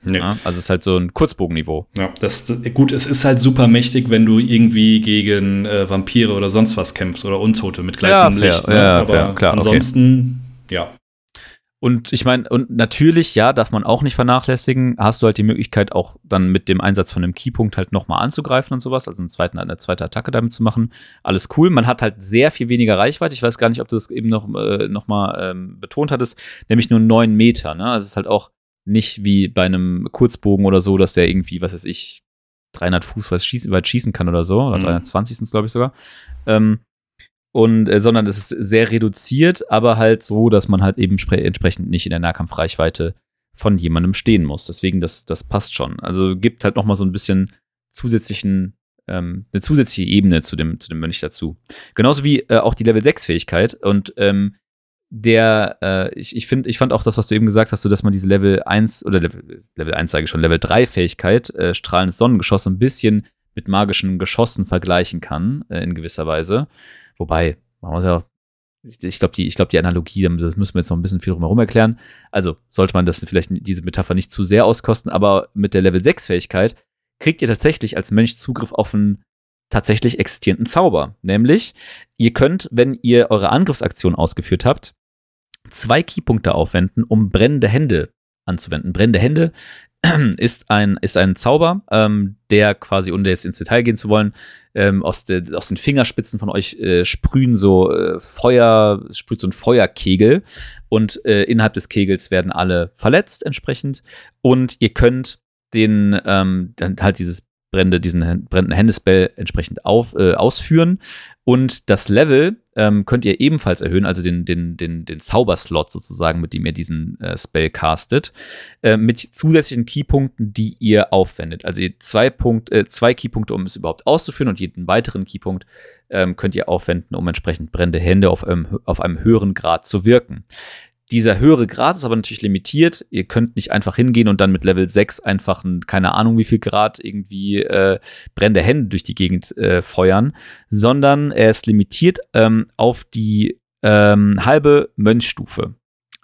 Nee. Ja, also es ist halt so ein Kurzbogenniveau. Ja, das, gut, es ist halt super mächtig, wenn du irgendwie gegen äh, Vampire oder sonst was kämpfst oder Untote mit gleißendem ja, Licht. Ne? Ja, Aber fair, klar, ansonsten, okay. ja. Und ich meine, und natürlich, ja, darf man auch nicht vernachlässigen, hast du halt die Möglichkeit, auch dann mit dem Einsatz von einem Keypunkt halt nochmal anzugreifen und sowas, also einen zweiten, eine zweite Attacke damit zu machen. Alles cool. Man hat halt sehr viel weniger Reichweite. Ich weiß gar nicht, ob du das eben noch, äh, noch mal ähm, betont hattest, nämlich nur neun Meter. Ne? Also es ist halt auch nicht wie bei einem Kurzbogen oder so, dass der irgendwie, was weiß ich, 300 Fuß weit schießen, weit schießen kann oder so, oder mhm. 320 sind es, glaube ich, sogar. Ähm, und äh, sondern es ist sehr reduziert, aber halt so, dass man halt eben entsprechend nicht in der Nahkampfreichweite von jemandem stehen muss. Deswegen, das, das passt schon. Also gibt halt noch mal so ein bisschen zusätzlichen, ähm, eine zusätzliche Ebene zu dem, zu dem Mönch dazu. Genauso wie äh, auch die Level 6 Fähigkeit. Und ähm, der, äh, ich, ich finde, ich fand auch das, was du eben gesagt hast, so dass man diese Level 1 oder Level, Level 1 sage ich schon, Level 3 Fähigkeit, äh, strahlendes Sonnengeschoss, ein bisschen mit magischen Geschossen vergleichen kann, äh, in gewisser Weise. Wobei, man muss ja, ich, ich glaube, die, glaub, die Analogie, das müssen wir jetzt noch ein bisschen viel drumherum erklären. Also sollte man das vielleicht diese Metapher nicht zu sehr auskosten, aber mit der Level 6 Fähigkeit kriegt ihr tatsächlich als Mönch Zugriff auf einen tatsächlich existierenden Zauber. Nämlich, ihr könnt, wenn ihr eure Angriffsaktion ausgeführt habt, zwei Keypunkte aufwenden, um brennende Hände anzuwenden. Brennende Hände ist ein, ist ein Zauber, ähm, der quasi, ohne jetzt ins Detail gehen zu wollen, ähm, aus, de, aus den Fingerspitzen von euch äh, sprühen so äh, Feuer, sprüht so ein Feuerkegel und äh, innerhalb des Kegels werden alle verletzt entsprechend und ihr könnt den, ähm, halt dieses brennende, diesen brennenden Händespell entsprechend auf, äh, ausführen. Und das Level ähm, könnt ihr ebenfalls erhöhen, also den, den, den, den Zauberslot sozusagen, mit dem ihr diesen äh, Spell castet, äh, mit zusätzlichen Keypunkten, die ihr aufwendet. Also zwei, Punkt, äh, zwei Keypunkte, um es überhaupt auszuführen und jeden weiteren Keypunkt ähm, könnt ihr aufwenden, um entsprechend brennende Hände auf einem, auf einem höheren Grad zu wirken. Dieser höhere Grad ist aber natürlich limitiert. Ihr könnt nicht einfach hingehen und dann mit Level 6 einfach ein, keine Ahnung wie viel Grad irgendwie äh, brennende Hände durch die Gegend äh, feuern, sondern er ist limitiert ähm, auf die ähm, halbe Mönchstufe,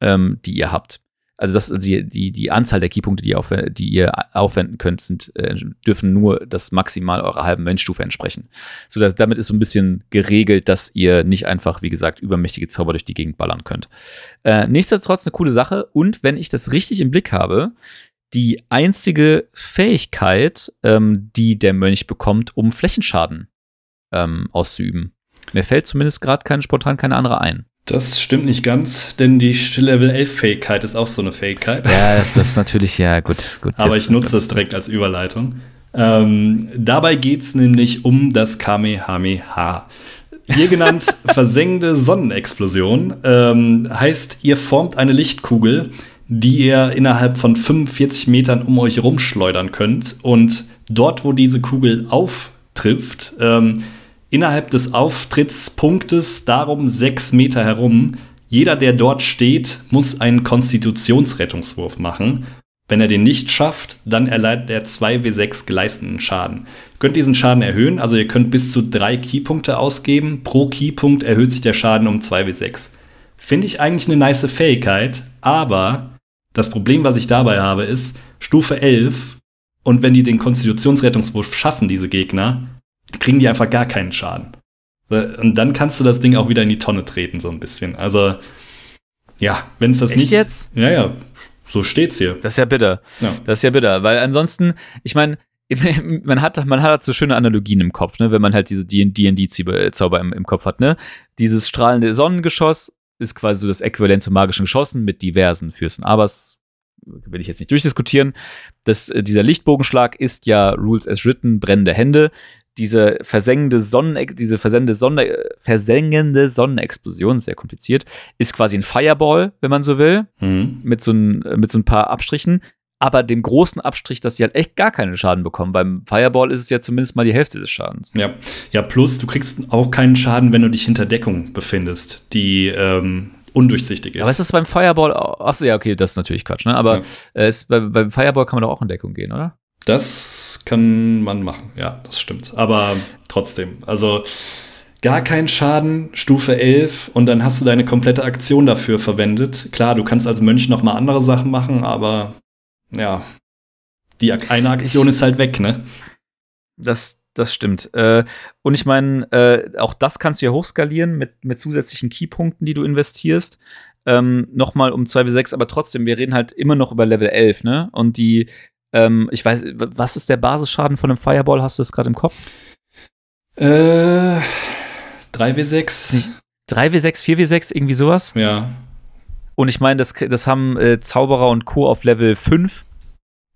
ähm, die ihr habt also das, die, die, die Anzahl der Keypunkte, die, die ihr aufwenden könnt, sind, äh, dürfen nur das maximal eurer halben Mönchstufe entsprechen. So, dass, damit ist so ein bisschen geregelt, dass ihr nicht einfach, wie gesagt, übermächtige Zauber durch die Gegend ballern könnt. Äh, nichtsdestotrotz eine coole Sache und wenn ich das richtig im Blick habe, die einzige Fähigkeit, ähm, die der Mönch bekommt, um Flächenschaden ähm, auszuüben. Mir fällt zumindest gerade kein, spontan keine andere ein. Das stimmt nicht ganz, denn die Level 11 Fähigkeit ist auch so eine Fähigkeit. Ja, das, ist natürlich, ja, gut. gut Aber ich nutze das direkt als Überleitung. Ähm, dabei geht es nämlich um das Kamehameha. Hier genannt versengende Sonnenexplosion ähm, heißt, ihr formt eine Lichtkugel, die ihr innerhalb von 45 Metern um euch rumschleudern könnt. Und dort, wo diese Kugel auftrifft, ähm, innerhalb des Auftrittspunktes darum sechs Meter herum. Jeder, der dort steht, muss einen Konstitutionsrettungswurf machen. Wenn er den nicht schafft, dann erleidet er 2w6 geleisteten Schaden. Ihr könnt diesen Schaden erhöhen, also ihr könnt bis zu drei Keypunkte ausgeben. Pro Keypunkt erhöht sich der Schaden um 2w6. Finde ich eigentlich eine nice Fähigkeit, aber das Problem, was ich dabei habe, ist Stufe 11 und wenn die den Konstitutionsrettungswurf schaffen, diese Gegner, kriegen die einfach gar keinen Schaden. Und dann kannst du das Ding auch wieder in die Tonne treten, so ein bisschen. Also, ja, wenn es das Echt nicht. jetzt? Ja, ja, so steht's hier. Das ist ja bitter. Ja. Das ist ja bitter, weil ansonsten, ich meine, man hat, man hat halt so schöne Analogien im Kopf, ne, wenn man halt diese D&D-Zauber im, im Kopf hat, ne. Dieses strahlende Sonnengeschoss ist quasi so das Äquivalent zu magischen Geschossen mit diversen Fürsten. Aber es will ich jetzt nicht durchdiskutieren. Das, äh, dieser Lichtbogenschlag ist ja Rules as written, brennende Hände diese versengende Sonnen, diese versengende, Sonne, versengende Sonnenexplosion, sehr kompliziert, ist quasi ein Fireball, wenn man so will, mhm. mit, so ein, mit so ein paar Abstrichen. Aber dem großen Abstrich, dass sie halt echt gar keinen Schaden bekommen. Beim Fireball ist es ja zumindest mal die Hälfte des Schadens. Ja, ja plus du kriegst auch keinen Schaden, wenn du dich hinter Deckung befindest, die ähm, undurchsichtig ist. Aber ist das beim Fireball, achso, ja, okay, das ist natürlich Quatsch, ne? Aber ja. äh, ist, bei, beim Fireball kann man doch auch in Deckung gehen, oder? Das kann man machen, ja, das stimmt. Aber trotzdem, also gar kein Schaden, Stufe 11 und dann hast du deine komplette Aktion dafür verwendet. Klar, du kannst als Mönch noch mal andere Sachen machen, aber ja, die eine Aktion ich, ist halt weg, ne? Das, das stimmt. Äh, und ich meine, äh, auch das kannst du ja hochskalieren mit, mit zusätzlichen Keypunkten, die du investierst. ähm, nochmal um 2W6, aber trotzdem, wir reden halt immer noch über Level 11, ne? Und die, ähm, ich weiß, was ist der Basisschaden von einem Fireball? Hast du das gerade im Kopf? Äh, 3W6. 3W6, 4W6, irgendwie sowas? Ja. Und ich meine, das, das haben äh, Zauberer und Co. auf Level 5.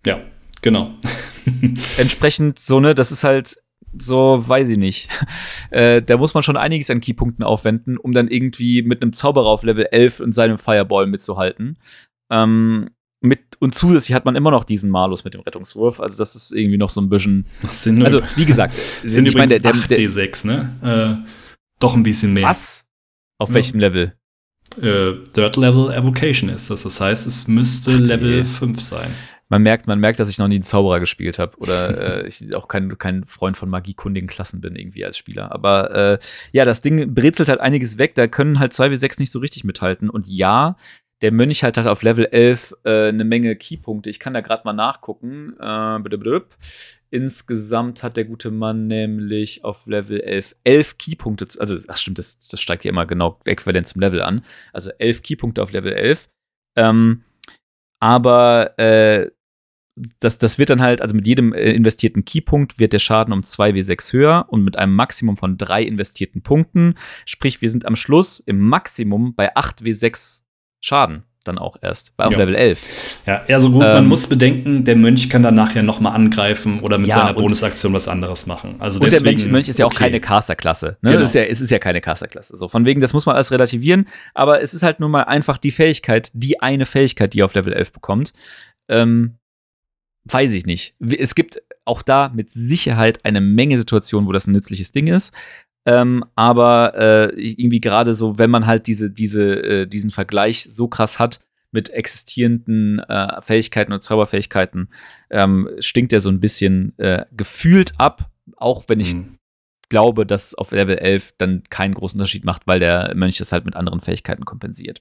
Ja, genau. Entsprechend so, ne, das ist halt so, weiß ich nicht. Äh, da muss man schon einiges an Keypunkten aufwenden, um dann irgendwie mit einem Zauberer auf Level 11 und seinem Fireball mitzuhalten. Ähm, mit, und zusätzlich hat man immer noch diesen Malus mit dem Rettungswurf. Also, das ist irgendwie noch so ein bisschen. Sind also, wie gesagt, sind ich meine, der, der, 8D6, ne? Äh, doch ein bisschen mehr. Was? Auf ja. welchem Level? Äh, Third Level Evocation ist das. Das heißt, es müsste Ach, Level 5 sein man merkt, man merkt, dass ich noch nie einen Zauberer gespielt habe oder äh, ich auch kein, kein Freund von magiekundigen Klassen bin irgendwie als Spieler. Aber äh, ja, das Ding brezelt halt einiges weg, da können halt 2W6 nicht so richtig mithalten. Und ja, der Mönch halt hat auf Level 11 äh, eine Menge Keypunkte. Ich kann da gerade mal nachgucken. Äh, Insgesamt hat der gute Mann nämlich auf Level 11 11 Keypunkte. Also, ach stimmt, das, das steigt ja immer genau äquivalent zum Level an. Also 11 Keypunkte auf Level 11. Ähm, aber äh, das, das wird dann halt, also mit jedem äh, investierten Keypunkt wird der Schaden um 2w6 höher und mit einem Maximum von drei investierten Punkten. Sprich, wir sind am Schluss im Maximum bei 8w6 Schaden dann auch erst, bei auf ja. Level 11. Ja, also gut, ähm, man muss bedenken, der Mönch kann dann nachher noch mal angreifen oder mit ja, seiner Bonusaktion was anderes machen. Also und deswegen, der Mönch, Mönch ist ja okay. auch keine Casterklasse. Ne? Genau. ist ja, es ist ja keine Casterklasse. So, von wegen, das muss man alles relativieren, aber es ist halt nun mal einfach die Fähigkeit, die eine Fähigkeit, die er auf Level 11 bekommt. Ähm, weiß ich nicht. Es gibt auch da mit Sicherheit eine Menge Situationen, wo das ein nützliches Ding ist. Ähm, aber äh, irgendwie gerade so, wenn man halt diese, diese, äh, diesen Vergleich so krass hat mit existierenden äh, Fähigkeiten und Zauberfähigkeiten, ähm, stinkt er so ein bisschen äh, gefühlt ab, auch wenn ich mhm. glaube, dass auf Level 11 dann keinen großen Unterschied macht, weil der Mönch das halt mit anderen Fähigkeiten kompensiert.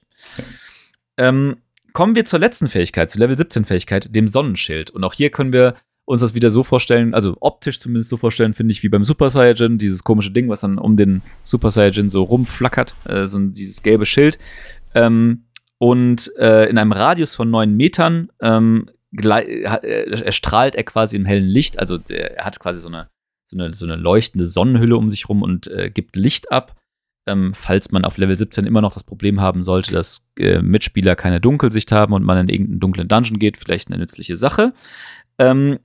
Ähm, Kommen wir zur letzten Fähigkeit, zur Level 17 Fähigkeit, dem Sonnenschild. Und auch hier können wir uns das wieder so vorstellen, also optisch zumindest so vorstellen, finde ich, wie beim Super Saiyajin, dieses komische Ding, was dann um den Super Saiyajin so rumflackert, äh, so dieses gelbe Schild. Ähm, und äh, in einem Radius von neun Metern ähm, erstrahlt er quasi im hellen Licht, also der, er hat quasi so eine, so eine, so eine leuchtende Sonnenhülle um sich rum und äh, gibt Licht ab ähm, falls man auf Level 17 immer noch das Problem haben sollte, dass äh, Mitspieler keine Dunkelsicht haben und man in irgendeinen dunklen Dungeon geht, vielleicht eine nützliche Sache. Ähm,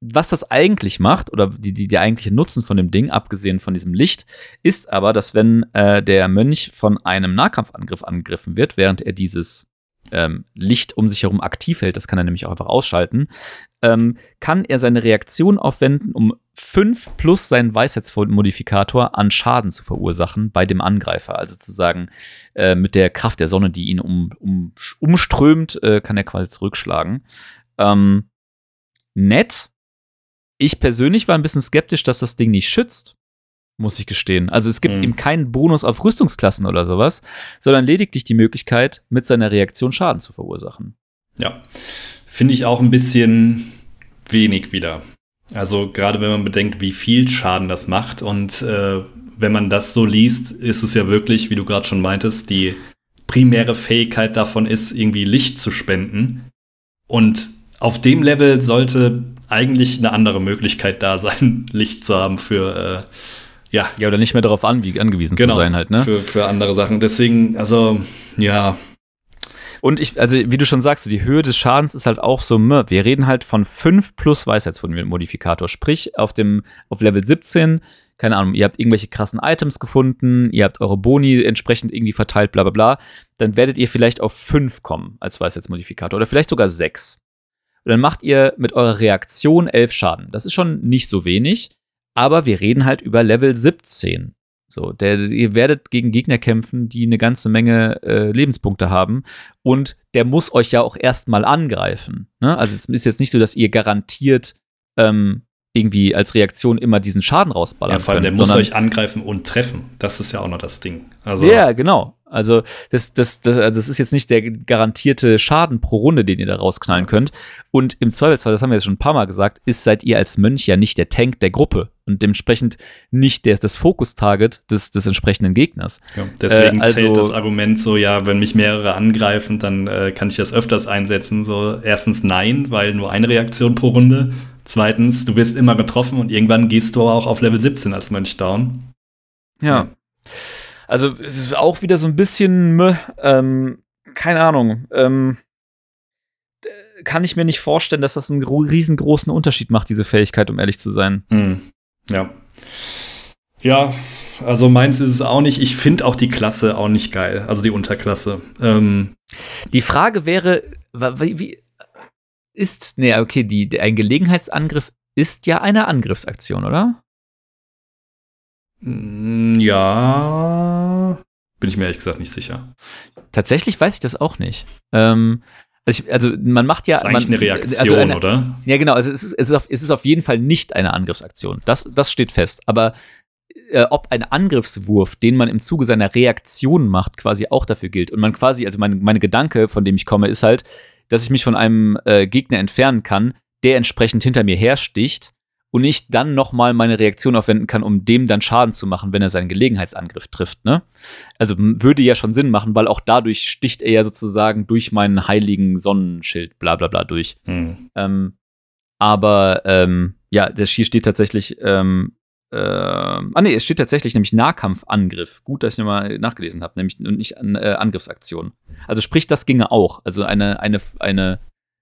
was das eigentlich macht, oder die, die, der eigentliche Nutzen von dem Ding, abgesehen von diesem Licht, ist aber, dass wenn äh, der Mönch von einem Nahkampfangriff angegriffen wird, während er dieses ähm, Licht um sich herum aktiv hält, das kann er nämlich auch einfach ausschalten, ähm, kann er seine Reaktion aufwenden, um 5 plus seinen Weisheitsmodifikator an Schaden zu verursachen bei dem Angreifer. Also zu sagen, äh, mit der Kraft der Sonne, die ihn um, um, umströmt, äh, kann er quasi zurückschlagen. Ähm, nett. Ich persönlich war ein bisschen skeptisch, dass das Ding nicht schützt muss ich gestehen. Also es gibt mhm. ihm keinen Bonus auf Rüstungsklassen oder sowas, sondern lediglich die Möglichkeit, mit seiner Reaktion Schaden zu verursachen. Ja, finde ich auch ein bisschen wenig wieder. Also gerade wenn man bedenkt, wie viel Schaden das macht und äh, wenn man das so liest, ist es ja wirklich, wie du gerade schon meintest, die primäre Fähigkeit davon ist, irgendwie Licht zu spenden. Und auf dem Level sollte eigentlich eine andere Möglichkeit da sein, Licht zu haben für äh, ja. Ja, oder nicht mehr darauf an, wie angewiesen genau, zu sein halt, ne? Für, für andere Sachen. Deswegen, also, ja. Und ich, also wie du schon sagst, so die Höhe des Schadens ist halt auch so, wir reden halt von 5 plus Weisheitsmodifikator. Sprich, auf dem, auf Level 17, keine Ahnung, ihr habt irgendwelche krassen Items gefunden, ihr habt eure Boni entsprechend irgendwie verteilt, bla bla bla, dann werdet ihr vielleicht auf 5 kommen als Weisheitsmodifikator oder vielleicht sogar 6. Und dann macht ihr mit eurer Reaktion 11 Schaden. Das ist schon nicht so wenig. Aber wir reden halt über Level 17. So, der, ihr werdet gegen Gegner kämpfen, die eine ganze Menge äh, Lebenspunkte haben. Und der muss euch ja auch erstmal angreifen. Ne? Also es ist jetzt nicht so, dass ihr garantiert ähm, irgendwie als Reaktion immer diesen Schaden rausballern Ja, vor allem, der muss euch angreifen und treffen. Das ist ja auch noch das Ding. Also ja, genau. Also das, das, das, also das ist jetzt nicht der garantierte Schaden pro Runde, den ihr da rausknallen könnt. Und im Zweifelsfall, das haben wir jetzt schon ein paar Mal gesagt, ist seid ihr als Mönch ja nicht der Tank der Gruppe. und dementsprechend nicht der, das Fokus-Target des, des entsprechenden Gegners. Ja, deswegen äh, also, zählt das Argument so, ja, wenn mich mehrere angreifen, dann äh, kann ich das öfters einsetzen. So, erstens nein, weil nur eine Reaktion pro Runde. Zweitens, du wirst immer getroffen und irgendwann gehst du auch auf Level 17 als Mönch down. Ja. ja. Also, es ist auch wieder so ein bisschen, ähm, keine Ahnung, ähm, kann ich mir nicht vorstellen, dass das einen riesengroßen Unterschied macht, diese Fähigkeit, um ehrlich zu sein. Hm. Ja. Ja, also meins ist es auch nicht. Ich finde auch die Klasse auch nicht geil, also die Unterklasse. Ähm, die Frage wäre, wie, wie ist, nee, okay, die, ein Gelegenheitsangriff ist ja eine Angriffsaktion, oder? Hm, ja, bin ich mir ehrlich gesagt nicht sicher. Tatsächlich weiß ich das auch nicht. Ähm, also, ich, also, man macht ja. Das ist eigentlich man, eine Reaktion, also eine, oder? Ja, genau. Also es ist, es, ist auf, es ist auf jeden Fall nicht eine Angriffsaktion. Das, das steht fest. Aber äh, ob ein Angriffswurf, den man im Zuge seiner Reaktion macht, quasi auch dafür gilt. Und man quasi, also mein, meine Gedanke, von dem ich komme, ist halt, dass ich mich von einem äh, Gegner entfernen kann, der entsprechend hinter mir hersticht und ich dann nochmal meine Reaktion aufwenden kann, um dem dann Schaden zu machen, wenn er seinen Gelegenheitsangriff trifft. Ne? Also würde ja schon Sinn machen, weil auch dadurch sticht er ja sozusagen durch meinen heiligen Sonnenschild, bla bla bla, durch. Hm. Ähm, aber ähm, ja, das hier steht tatsächlich, ähm, äh, ah nee, es steht tatsächlich nämlich Nahkampfangriff. Gut, dass ich nochmal nachgelesen habe, nämlich und nicht an, äh, Angriffsaktion. Also sprich, das ginge auch. Also eine, eine, eine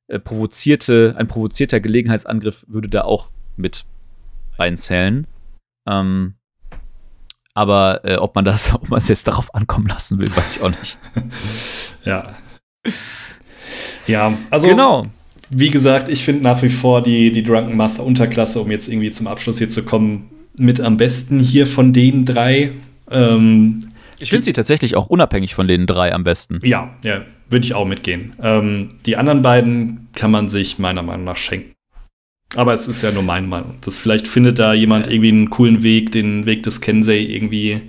äh, provozierte, ein provozierter Gelegenheitsangriff würde da auch mit reinzählen. Ähm, aber äh, ob man das, ob man es jetzt darauf ankommen lassen will, weiß ich auch nicht. ja. Ja, also genau. wie gesagt, ich finde nach wie vor die, die Drunken Master Unterklasse, um jetzt irgendwie zum Abschluss hier zu kommen, mit am besten hier von den drei. Ähm, ich finde sie tatsächlich auch unabhängig von den drei am besten. Ja, ja, würde ich auch mitgehen. Ähm, die anderen beiden kann man sich meiner Meinung nach schenken. Aber es ist ja nur meine Meinung. Das vielleicht findet da jemand irgendwie einen coolen Weg, den Weg des Kensei irgendwie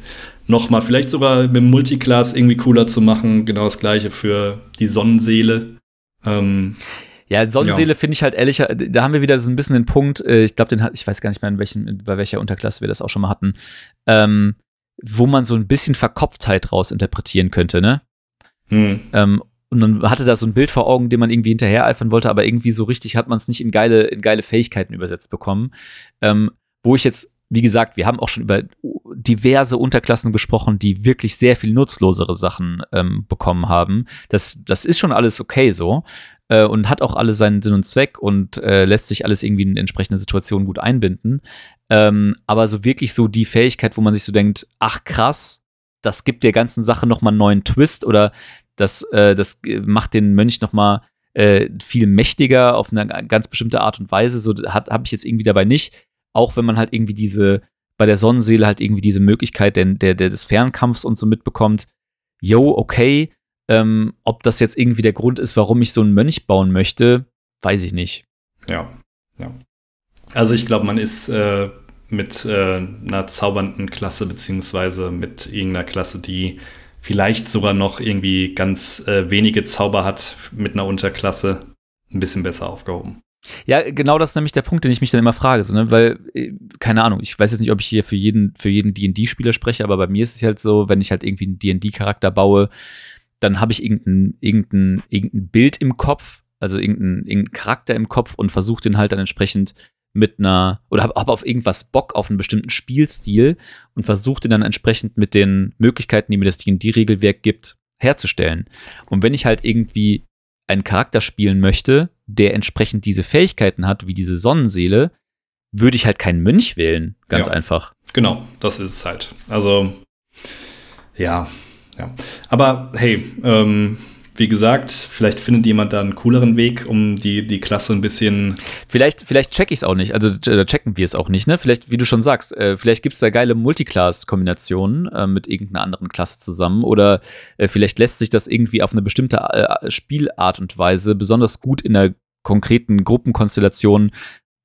nochmal, vielleicht sogar mit dem Multiclass irgendwie cooler zu machen. Genau das gleiche für die Sonnenseele. Ähm, ja, Sonnenseele ja. finde ich halt ehrlich, da haben wir wieder so ein bisschen den Punkt, äh, ich glaube, den hat, ich weiß gar nicht mehr, in welchen, bei welcher Unterklasse wir das auch schon mal hatten, ähm, wo man so ein bisschen Verkopftheit raus interpretieren könnte, ne? Hm. Ähm, und man hatte da so ein Bild vor Augen, dem man irgendwie hinterher eifern wollte, aber irgendwie so richtig hat man es nicht in geile, in geile Fähigkeiten übersetzt bekommen. Ähm, wo ich jetzt, wie gesagt, wir haben auch schon über diverse Unterklassen gesprochen, die wirklich sehr viel nutzlosere Sachen ähm, bekommen haben. Das, das ist schon alles okay so äh, und hat auch alle seinen Sinn und Zweck und äh, lässt sich alles irgendwie in entsprechende Situationen gut einbinden. Ähm, aber so wirklich so die Fähigkeit, wo man sich so denkt, ach krass, das gibt der ganzen Sache nochmal einen neuen Twist oder das, äh, das macht den Mönch noch mal äh, viel mächtiger auf eine ganz bestimmte Art und Weise. So habe ich jetzt irgendwie dabei nicht. Auch wenn man halt irgendwie diese, bei der Sonnenseele halt irgendwie diese Möglichkeit der, der, der des Fernkampfs und so mitbekommt. Yo, okay. Ähm, ob das jetzt irgendwie der Grund ist, warum ich so einen Mönch bauen möchte, weiß ich nicht. Ja, ja. Also ich glaube, man ist äh, mit äh, einer zaubernden Klasse, beziehungsweise mit irgendeiner Klasse, die vielleicht sogar noch irgendwie ganz äh, wenige Zauber hat mit einer Unterklasse, ein bisschen besser aufgehoben. Ja, genau das ist nämlich der Punkt, den ich mich dann immer frage, so, ne? weil, äh, keine Ahnung, ich weiß jetzt nicht, ob ich hier für jeden, für jeden D&D-Spieler spreche, aber bei mir ist es halt so, wenn ich halt irgendwie einen D&D-Charakter baue, dann habe ich irgendein, irgendein, irgendein Bild im Kopf, also irgendein, irgendein Charakter im Kopf und versuche den halt dann entsprechend mit einer oder habe hab auf irgendwas Bock auf einen bestimmten Spielstil und versuche den dann entsprechend mit den Möglichkeiten, die mir das D&D-Regelwerk gibt, herzustellen. Und wenn ich halt irgendwie einen Charakter spielen möchte, der entsprechend diese Fähigkeiten hat, wie diese Sonnenseele, würde ich halt keinen Mönch wählen, ganz ja, einfach. Genau, das ist es halt. Also ja, ja. Aber hey, ähm, wie gesagt, vielleicht findet jemand da einen cooleren Weg, um die, die Klasse ein bisschen. Vielleicht, vielleicht check ich es auch nicht. Also da checken wir es auch nicht, ne? Vielleicht, wie du schon sagst, äh, vielleicht gibt es da geile Multiclass-Kombinationen äh, mit irgendeiner anderen Klasse zusammen. Oder äh, vielleicht lässt sich das irgendwie auf eine bestimmte äh, Spielart und Weise besonders gut in einer konkreten Gruppenkonstellation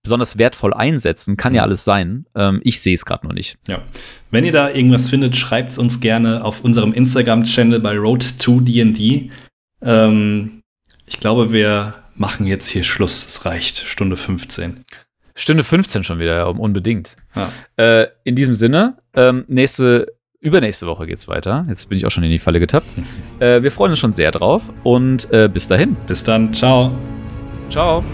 besonders wertvoll einsetzen. Kann ja mhm. alles sein. Ähm, ich sehe es gerade noch nicht. Ja. Wenn ihr da irgendwas findet, schreibt es uns gerne auf unserem Instagram-Channel bei Road to DD. Ähm, ich glaube, wir machen jetzt hier Schluss. Es reicht. Stunde 15. Stunde 15 schon wieder, ja, unbedingt. Ja. Äh, in diesem Sinne, ähm, nächste, übernächste Woche geht's weiter. Jetzt bin ich auch schon in die Falle getappt. äh, wir freuen uns schon sehr drauf und äh, bis dahin. Bis dann, ciao. Ciao.